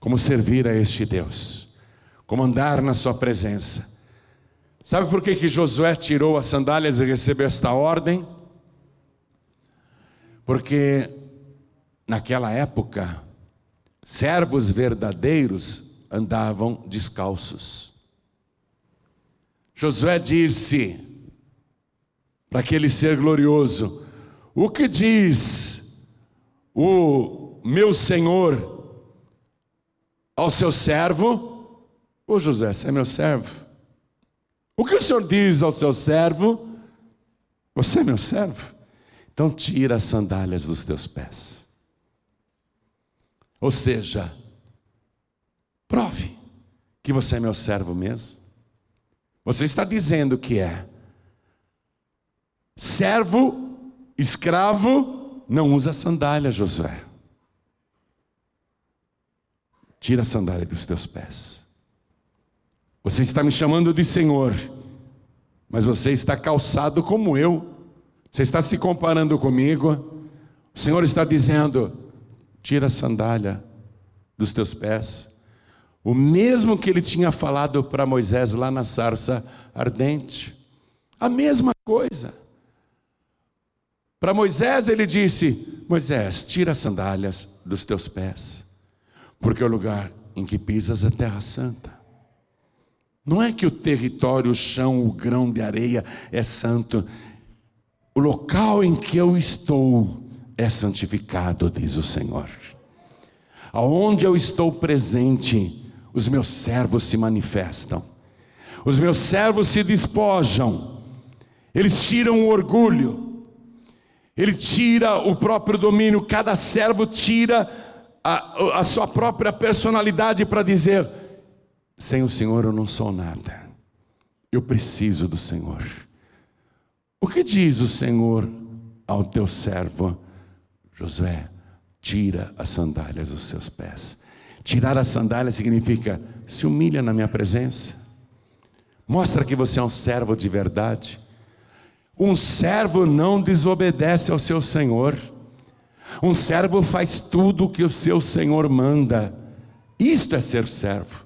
como servir a este Deus, como andar na Sua presença. Sabe por que, que Josué tirou as sandálias e recebeu esta ordem? Porque naquela época, servos verdadeiros andavam descalços. Josué disse para aquele ser glorioso: O que diz o meu senhor ao seu servo? Ô Josué, você é meu servo. O que o senhor diz ao seu servo? Você é meu servo. Então tira as sandálias dos teus pés. Ou seja, prove que você é meu servo mesmo. Você está dizendo que é. Servo, escravo, não usa sandália, Josué. Tira a sandália dos teus pés. Você está me chamando de Senhor, mas você está calçado como eu. Você está se comparando comigo. O Senhor está dizendo: tira a sandália dos teus pés. O mesmo que ele tinha falado para Moisés lá na sarça ardente. A mesma coisa. Para Moisés ele disse: Moisés, tira as sandálias dos teus pés, porque o lugar em que pisas é terra santa. Não é que o território, o chão, o grão de areia é santo, o local em que eu estou é santificado, diz o Senhor. Aonde eu estou presente, os meus servos se manifestam, os meus servos se despojam, eles tiram o orgulho, ele tira o próprio domínio, cada servo tira a, a sua própria personalidade para dizer: sem o Senhor eu não sou nada, eu preciso do Senhor. O que diz o Senhor ao teu servo Josué? Tira as sandálias dos seus pés. Tirar as sandálias significa se humilha na minha presença. Mostra que você é um servo de verdade. Um servo não desobedece ao seu senhor. Um servo faz tudo o que o seu senhor manda. Isto é ser servo.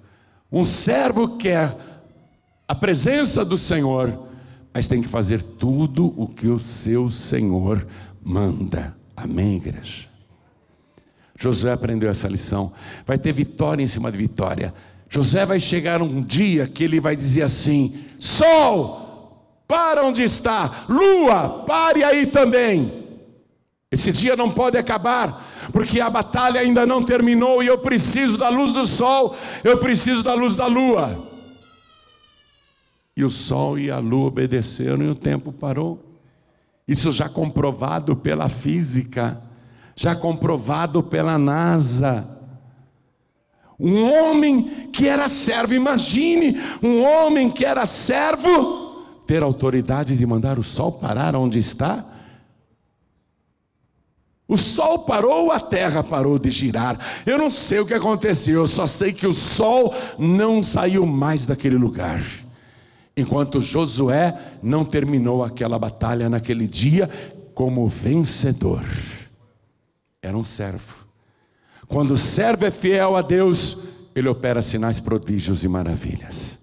Um servo quer a presença do Senhor mas tem que fazer tudo o que o seu Senhor manda. Amém, igreja? Josué aprendeu essa lição. Vai ter vitória em cima de vitória. Josué vai chegar um dia que ele vai dizer assim: Sol, para onde está? Lua, pare aí também. Esse dia não pode acabar, porque a batalha ainda não terminou e eu preciso da luz do sol, eu preciso da luz da lua. E o sol e a lua obedeceram e o tempo parou. Isso já comprovado pela física, já comprovado pela NASA. Um homem que era servo, imagine, um homem que era servo, ter autoridade de mandar o sol parar onde está. O sol parou, a terra parou de girar. Eu não sei o que aconteceu, eu só sei que o sol não saiu mais daquele lugar enquanto Josué não terminou aquela batalha naquele dia como vencedor. Era um servo. Quando o servo é fiel a Deus, ele opera sinais, prodígios e maravilhas.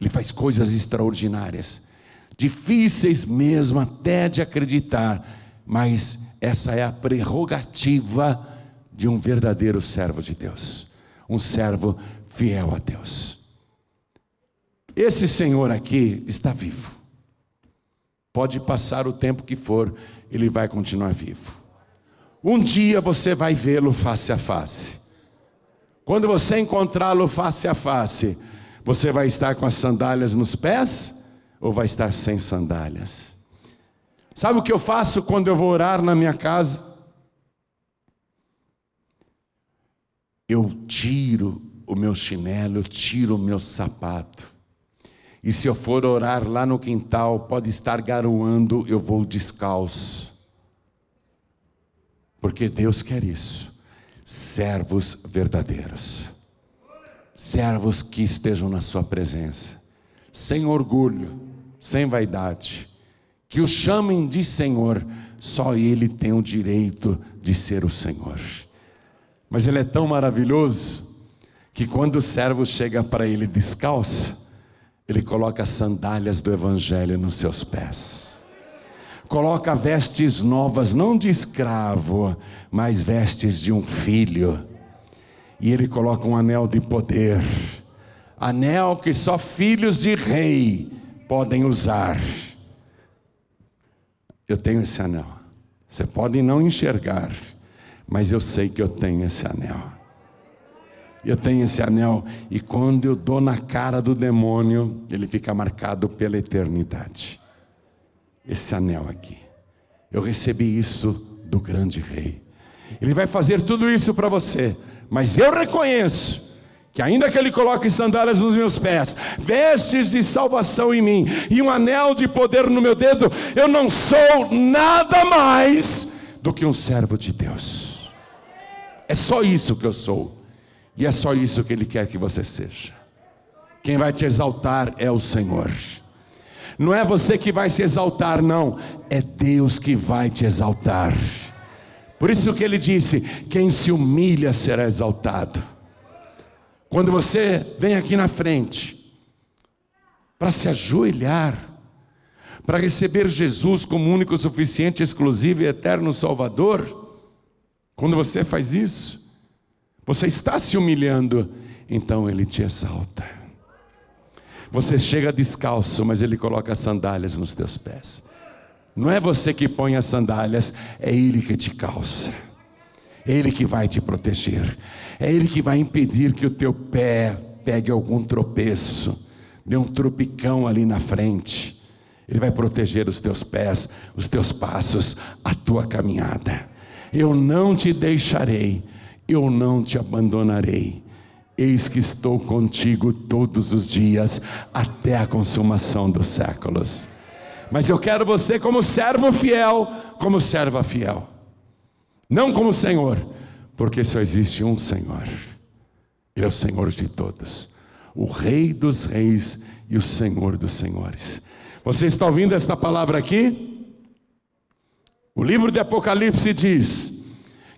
Ele faz coisas extraordinárias, difíceis mesmo até de acreditar, mas essa é a prerrogativa de um verdadeiro servo de Deus, um servo fiel a Deus. Esse Senhor aqui está vivo. Pode passar o tempo que for, ele vai continuar vivo. Um dia você vai vê-lo face a face. Quando você encontrá-lo face a face, você vai estar com as sandálias nos pés ou vai estar sem sandálias? Sabe o que eu faço quando eu vou orar na minha casa? Eu tiro o meu chinelo, eu tiro o meu sapato e se eu for orar lá no quintal, pode estar garoando, eu vou descalço. Porque Deus quer isso. Servos verdadeiros. Servos que estejam na Sua presença, sem orgulho, sem vaidade. Que o chamem de Senhor, só Ele tem o direito de ser o Senhor. Mas Ele é tão maravilhoso que quando o servo chega para ele descalço, ele coloca sandálias do evangelho nos seus pés. Coloca vestes novas, não de escravo, mas vestes de um filho. E ele coloca um anel de poder, anel que só filhos de rei podem usar. Eu tenho esse anel. Você pode não enxergar, mas eu sei que eu tenho esse anel. Eu tenho esse anel, e quando eu dou na cara do demônio, ele fica marcado pela eternidade. Esse anel aqui. Eu recebi isso do grande rei. Ele vai fazer tudo isso para você, mas eu reconheço que ainda que ele coloque sandálias nos meus pés, vestes de salvação em mim e um anel de poder no meu dedo, eu não sou nada mais do que um servo de Deus. É só isso que eu sou. E é só isso que ele quer que você seja. Quem vai te exaltar é o Senhor. Não é você que vai se exaltar, não, é Deus que vai te exaltar. Por isso que ele disse: quem se humilha será exaltado. Quando você vem aqui na frente para se ajoelhar, para receber Jesus como único, suficiente, exclusivo e eterno Salvador, quando você faz isso, você está se humilhando, então Ele te exalta. Você chega descalço, mas Ele coloca sandálias nos teus pés. Não é você que põe as sandálias, é Ele que te calça. É Ele que vai te proteger. É Ele que vai impedir que o teu pé pegue algum tropeço, dê um tropicão ali na frente. Ele vai proteger os teus pés, os teus passos, a tua caminhada. Eu não te deixarei, eu não te abandonarei. Eis que estou contigo todos os dias, até a consumação dos séculos. Mas eu quero você como servo fiel, como serva fiel não como Senhor, porque só existe um Senhor, Ele é o Senhor de todos, o Rei dos Reis e o Senhor dos Senhores. Você está ouvindo esta palavra aqui? O livro de Apocalipse diz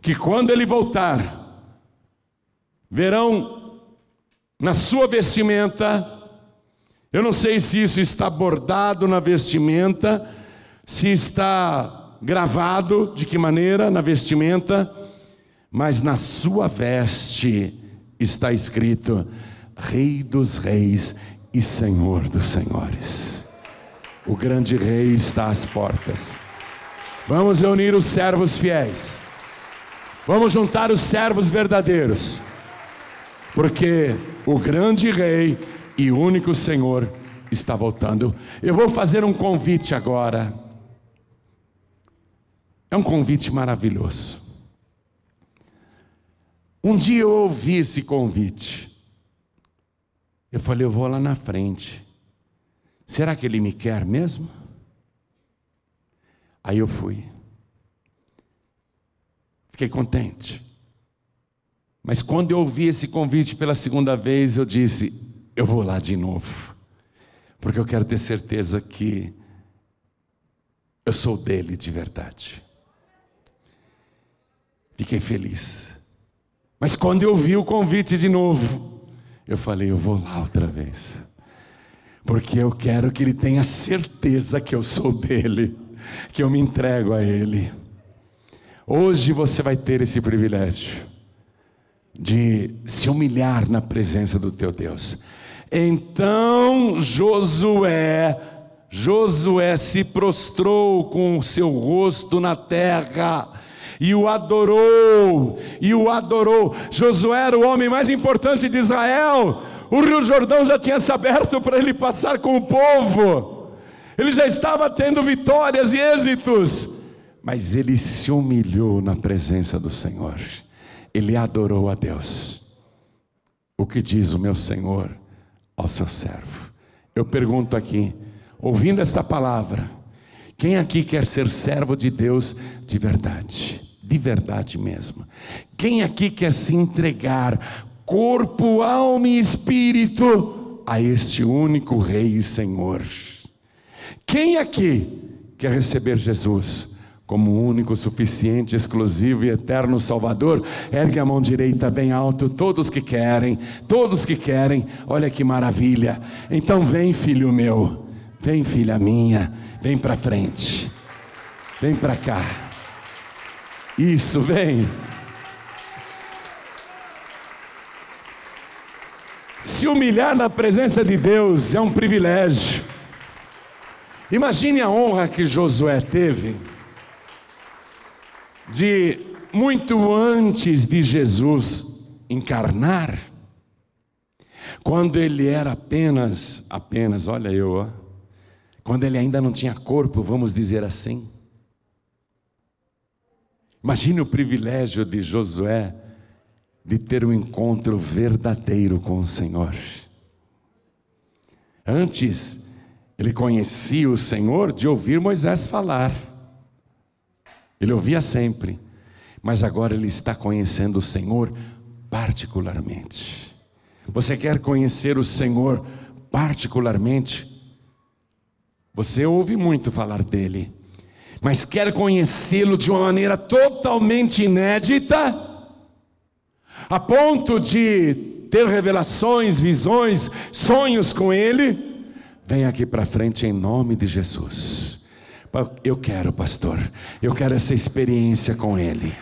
que quando ele voltar, verão na sua vestimenta, eu não sei se isso está bordado na vestimenta, se está gravado de que maneira? Na vestimenta, mas na sua veste está escrito: Rei dos Reis e Senhor dos Senhores. O grande Rei está às portas. Vamos reunir os servos fiéis. Vamos juntar os servos verdadeiros. Porque o grande Rei e único Senhor está voltando. Eu vou fazer um convite agora. É um convite maravilhoso. Um dia eu ouvi esse convite. Eu falei, eu vou lá na frente. Será que ele me quer mesmo? Aí eu fui. Fiquei contente. Mas quando eu ouvi esse convite pela segunda vez, eu disse: eu vou lá de novo. Porque eu quero ter certeza que eu sou dele de verdade. Fiquei feliz. Mas quando eu vi o convite de novo, eu falei: eu vou lá outra vez. Porque eu quero que ele tenha certeza que eu sou dele, que eu me entrego a ele. Hoje você vai ter esse privilégio de se humilhar na presença do teu Deus. Então Josué, Josué se prostrou com o seu rosto na terra e o adorou, e o adorou. Josué era o homem mais importante de Israel. O Rio Jordão já tinha se aberto para ele passar com o povo. Ele já estava tendo vitórias e êxitos, mas ele se humilhou na presença do Senhor. Ele adorou a Deus. O que diz o meu Senhor ao seu servo? Eu pergunto aqui, ouvindo esta palavra, quem aqui quer ser servo de Deus de verdade? de verdade mesmo. Quem aqui quer se entregar, corpo, alma e espírito, a este único Rei e Senhor? Quem aqui quer receber Jesus como único, suficiente, exclusivo e eterno Salvador. Ergue a mão direita bem alto, todos que querem, todos que querem, olha que maravilha. Então vem, filho meu, vem, filha minha, vem para frente, vem para cá. Isso, vem. Se humilhar na presença de Deus é um privilégio. Imagine a honra que Josué teve de muito antes de Jesus encarnar, quando ele era apenas, apenas, olha eu, ó, quando ele ainda não tinha corpo, vamos dizer assim. Imagine o privilégio de Josué de ter um encontro verdadeiro com o Senhor. Antes, ele conhecia o Senhor de ouvir Moisés falar. Ele ouvia sempre, mas agora ele está conhecendo o Senhor particularmente. Você quer conhecer o Senhor particularmente? Você ouve muito falar dele, mas quer conhecê-lo de uma maneira totalmente inédita? a ponto de ter revelações, visões, sonhos com Ele, vem aqui para frente em nome de Jesus. Eu quero, pastor, eu quero essa experiência com Ele.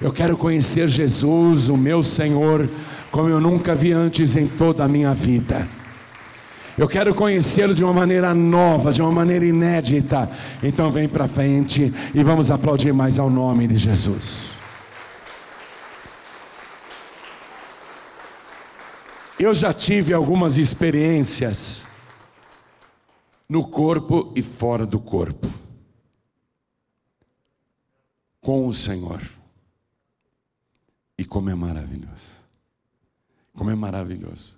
Eu quero conhecer Jesus, o meu Senhor, como eu nunca vi antes em toda a minha vida. Eu quero conhecê-lo de uma maneira nova, de uma maneira inédita. Então vem para frente e vamos aplaudir mais ao nome de Jesus. Eu já tive algumas experiências no corpo e fora do corpo com o Senhor. E como é maravilhoso. Como é maravilhoso.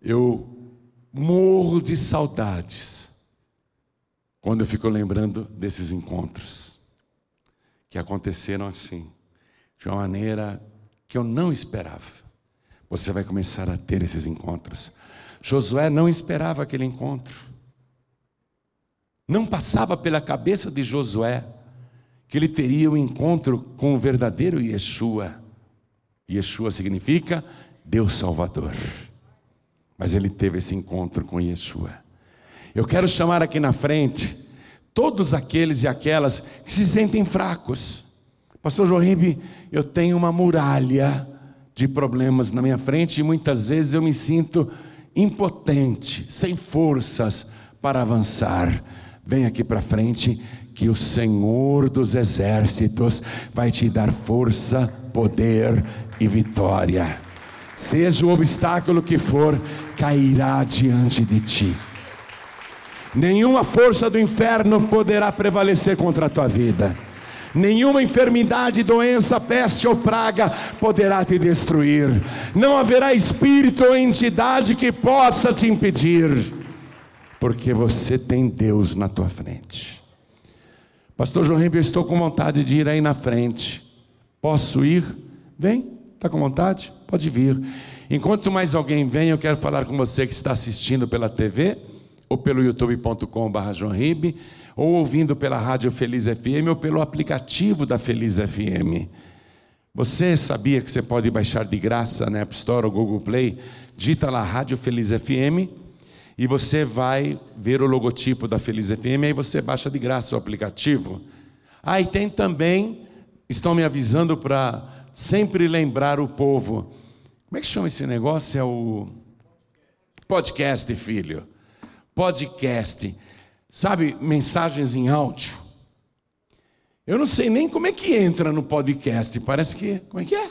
Eu morro de saudades quando eu fico lembrando desses encontros que aconteceram assim, de uma maneira que eu não esperava você vai começar a ter esses encontros. Josué não esperava aquele encontro. Não passava pela cabeça de Josué que ele teria um encontro com o verdadeiro Yeshua. Yeshua significa Deus Salvador. Mas ele teve esse encontro com Yeshua. Eu quero chamar aqui na frente todos aqueles e aquelas que se sentem fracos. Pastor Jorimbe, eu tenho uma muralha de problemas na minha frente e muitas vezes eu me sinto impotente, sem forças para avançar. Vem aqui para frente que o Senhor dos exércitos vai te dar força, poder e vitória. Seja o obstáculo que for, cairá diante de ti. Nenhuma força do inferno poderá prevalecer contra a tua vida. Nenhuma enfermidade, doença, peste ou praga poderá te destruir. Não haverá espírito ou entidade que possa te impedir, porque você tem Deus na tua frente. Pastor João eu estou com vontade de ir aí na frente. Posso ir? Vem, está com vontade? Pode vir. Enquanto mais alguém vem, eu quero falar com você que está assistindo pela TV ou pelo youtube.com.br ou ouvindo pela Rádio Feliz FM ou pelo aplicativo da Feliz FM. Você sabia que você pode baixar de graça na App Store ou Google Play? Dita lá Rádio Feliz FM e você vai ver o logotipo da Feliz FM, aí você baixa de graça o aplicativo. Ah, e tem também, estão me avisando para sempre lembrar o povo. Como é que chama esse negócio? É o podcast, filho. Podcast. Sabe, mensagens em áudio. Eu não sei nem como é que entra no podcast. Parece que. Como é que é?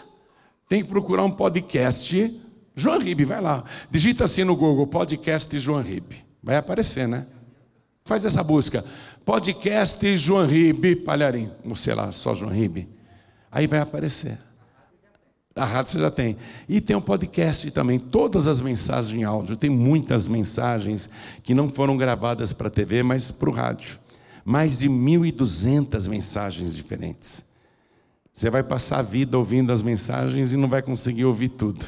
Tem que procurar um podcast. João Ribe, vai lá. Digita assim no Google, podcast João Ribe. Vai aparecer, né? Faz essa busca. Podcast João Ribe, Palharim. Ou sei lá, só João Ribe. Aí vai aparecer. A rádio você já tem. E tem um podcast também, todas as mensagens em áudio. Tem muitas mensagens que não foram gravadas para a TV, mas para o rádio. Mais de 1.200 mensagens diferentes. Você vai passar a vida ouvindo as mensagens e não vai conseguir ouvir tudo.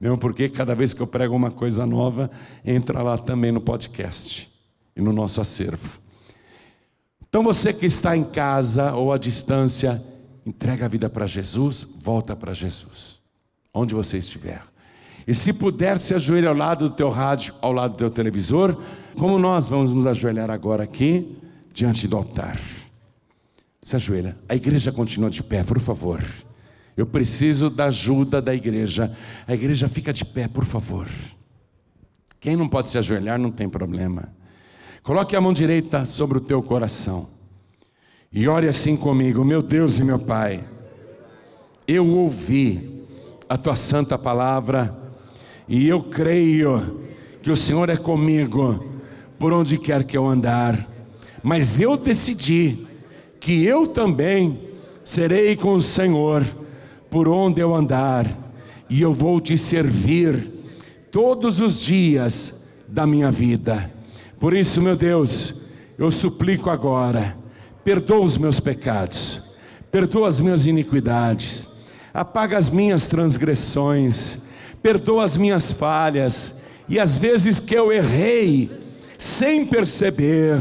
Mesmo porque cada vez que eu prego uma coisa nova, entra lá também no podcast e no nosso acervo. Então você que está em casa ou à distância, entrega a vida para Jesus, volta para Jesus, onde você estiver. E se puder, se ajoelhe ao lado do teu rádio, ao lado do teu televisor, como nós vamos nos ajoelhar agora aqui, diante do altar. Se ajoelha. A igreja continua de pé, por favor. Eu preciso da ajuda da igreja. A igreja fica de pé, por favor. Quem não pode se ajoelhar, não tem problema. Coloque a mão direita sobre o teu coração. E ore assim comigo, meu Deus e meu Pai. Eu ouvi a tua santa palavra e eu creio que o Senhor é comigo por onde quer que eu andar. Mas eu decidi que eu também serei com o Senhor por onde eu andar, e eu vou te servir todos os dias da minha vida. Por isso, meu Deus, eu suplico agora, perdoa os meus pecados, perdoa as minhas iniquidades, apaga as minhas transgressões, perdoa as minhas falhas e as vezes que eu errei sem perceber,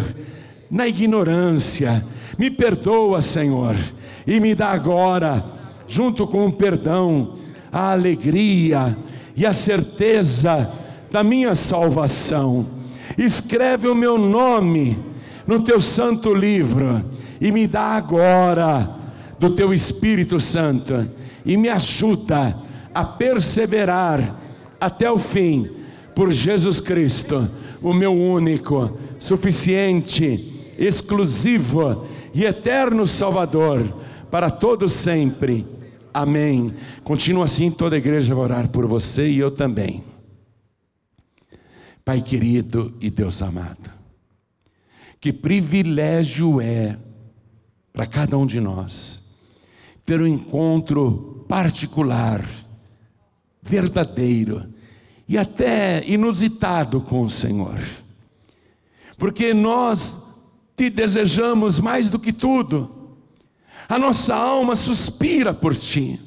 na ignorância, me perdoa, Senhor, e me dá agora, junto com o perdão, a alegria e a certeza da minha salvação. Escreve o meu nome no teu santo livro e me dá agora do teu Espírito Santo e me ajuda a perseverar até o fim por Jesus Cristo, o meu único, suficiente, exclusivo e eterno Salvador para todos sempre. Amém. Continua assim, toda a igreja vai orar por você e eu também. Pai querido e Deus amado, que privilégio é para cada um de nós ter um encontro particular, verdadeiro e até inusitado com o Senhor, porque nós te desejamos mais do que tudo. A nossa alma suspira por ti.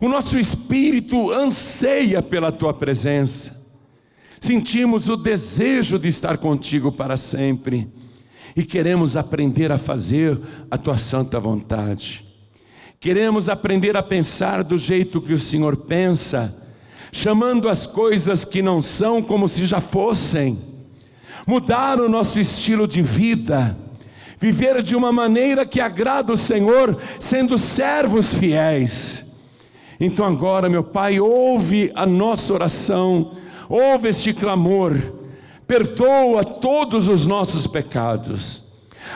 O nosso espírito anseia pela tua presença. Sentimos o desejo de estar contigo para sempre e queremos aprender a fazer a tua santa vontade. Queremos aprender a pensar do jeito que o Senhor pensa, chamando as coisas que não são como se já fossem mudar o nosso estilo de vida, viver de uma maneira que agrada o Senhor, sendo servos fiéis. Então agora, meu Pai, ouve a nossa oração, ouve este clamor, perdoa todos os nossos pecados,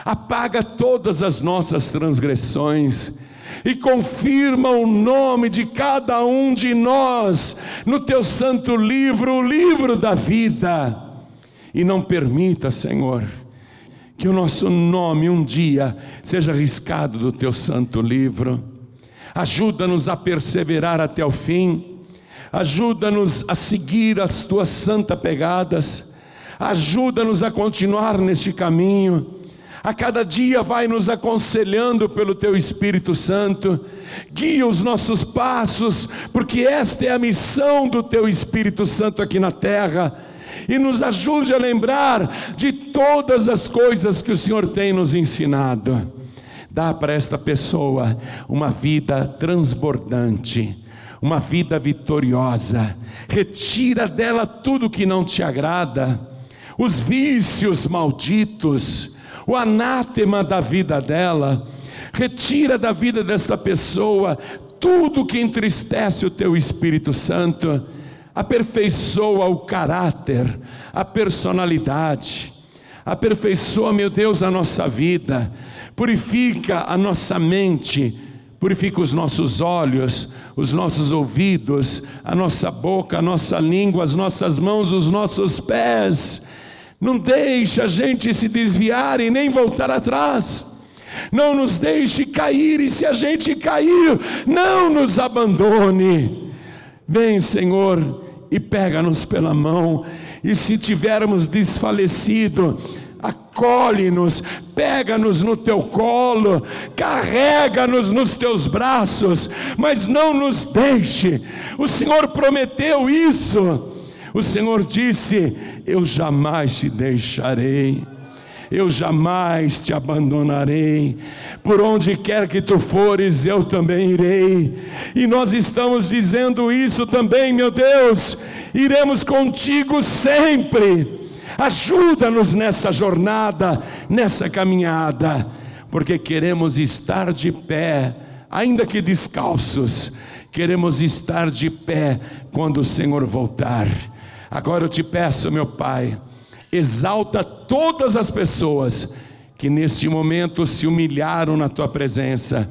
apaga todas as nossas transgressões e confirma o nome de cada um de nós no teu santo livro, o livro da vida e não permita, Senhor, que o nosso nome um dia seja riscado do teu santo livro. Ajuda-nos a perseverar até o fim. Ajuda-nos a seguir as tuas santas pegadas. Ajuda-nos a continuar neste caminho. A cada dia vai nos aconselhando pelo teu Espírito Santo. Guia os nossos passos, porque esta é a missão do teu Espírito Santo aqui na terra e nos ajude a lembrar de todas as coisas que o Senhor tem nos ensinado. Dá para esta pessoa uma vida transbordante, uma vida vitoriosa. Retira dela tudo que não te agrada, os vícios malditos, o anátema da vida dela. Retira da vida desta pessoa tudo que entristece o teu Espírito Santo aperfeiçoa o caráter, a personalidade, aperfeiçoa, meu Deus, a nossa vida, purifica a nossa mente, purifica os nossos olhos, os nossos ouvidos, a nossa boca, a nossa língua, as nossas mãos, os nossos pés. Não deixe a gente se desviar e nem voltar atrás. Não nos deixe cair, e se a gente cair, não nos abandone. Vem, Senhor, e pega-nos pela mão, e se tivermos desfalecido, acolhe-nos, pega-nos no teu colo, carrega-nos nos teus braços, mas não nos deixe. O Senhor prometeu isso. O Senhor disse: Eu jamais te deixarei. Eu jamais te abandonarei. Por onde quer que tu fores, eu também irei. E nós estamos dizendo isso também, meu Deus. Iremos contigo sempre. Ajuda-nos nessa jornada, nessa caminhada, porque queremos estar de pé, ainda que descalços. Queremos estar de pé quando o Senhor voltar. Agora eu te peço, meu Pai, exalta todas as pessoas que neste momento se humilharam na tua presença,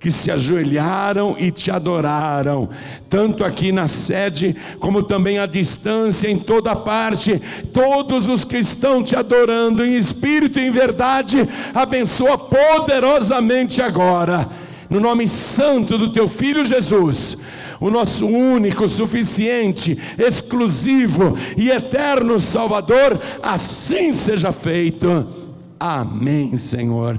que se ajoelharam e te adoraram, tanto aqui na sede, como também à distância, em toda parte, todos os que estão te adorando em espírito e em verdade, abençoa poderosamente agora, no nome santo do teu filho Jesus o nosso único, suficiente, exclusivo e eterno Salvador, assim seja feito. Amém, Senhor.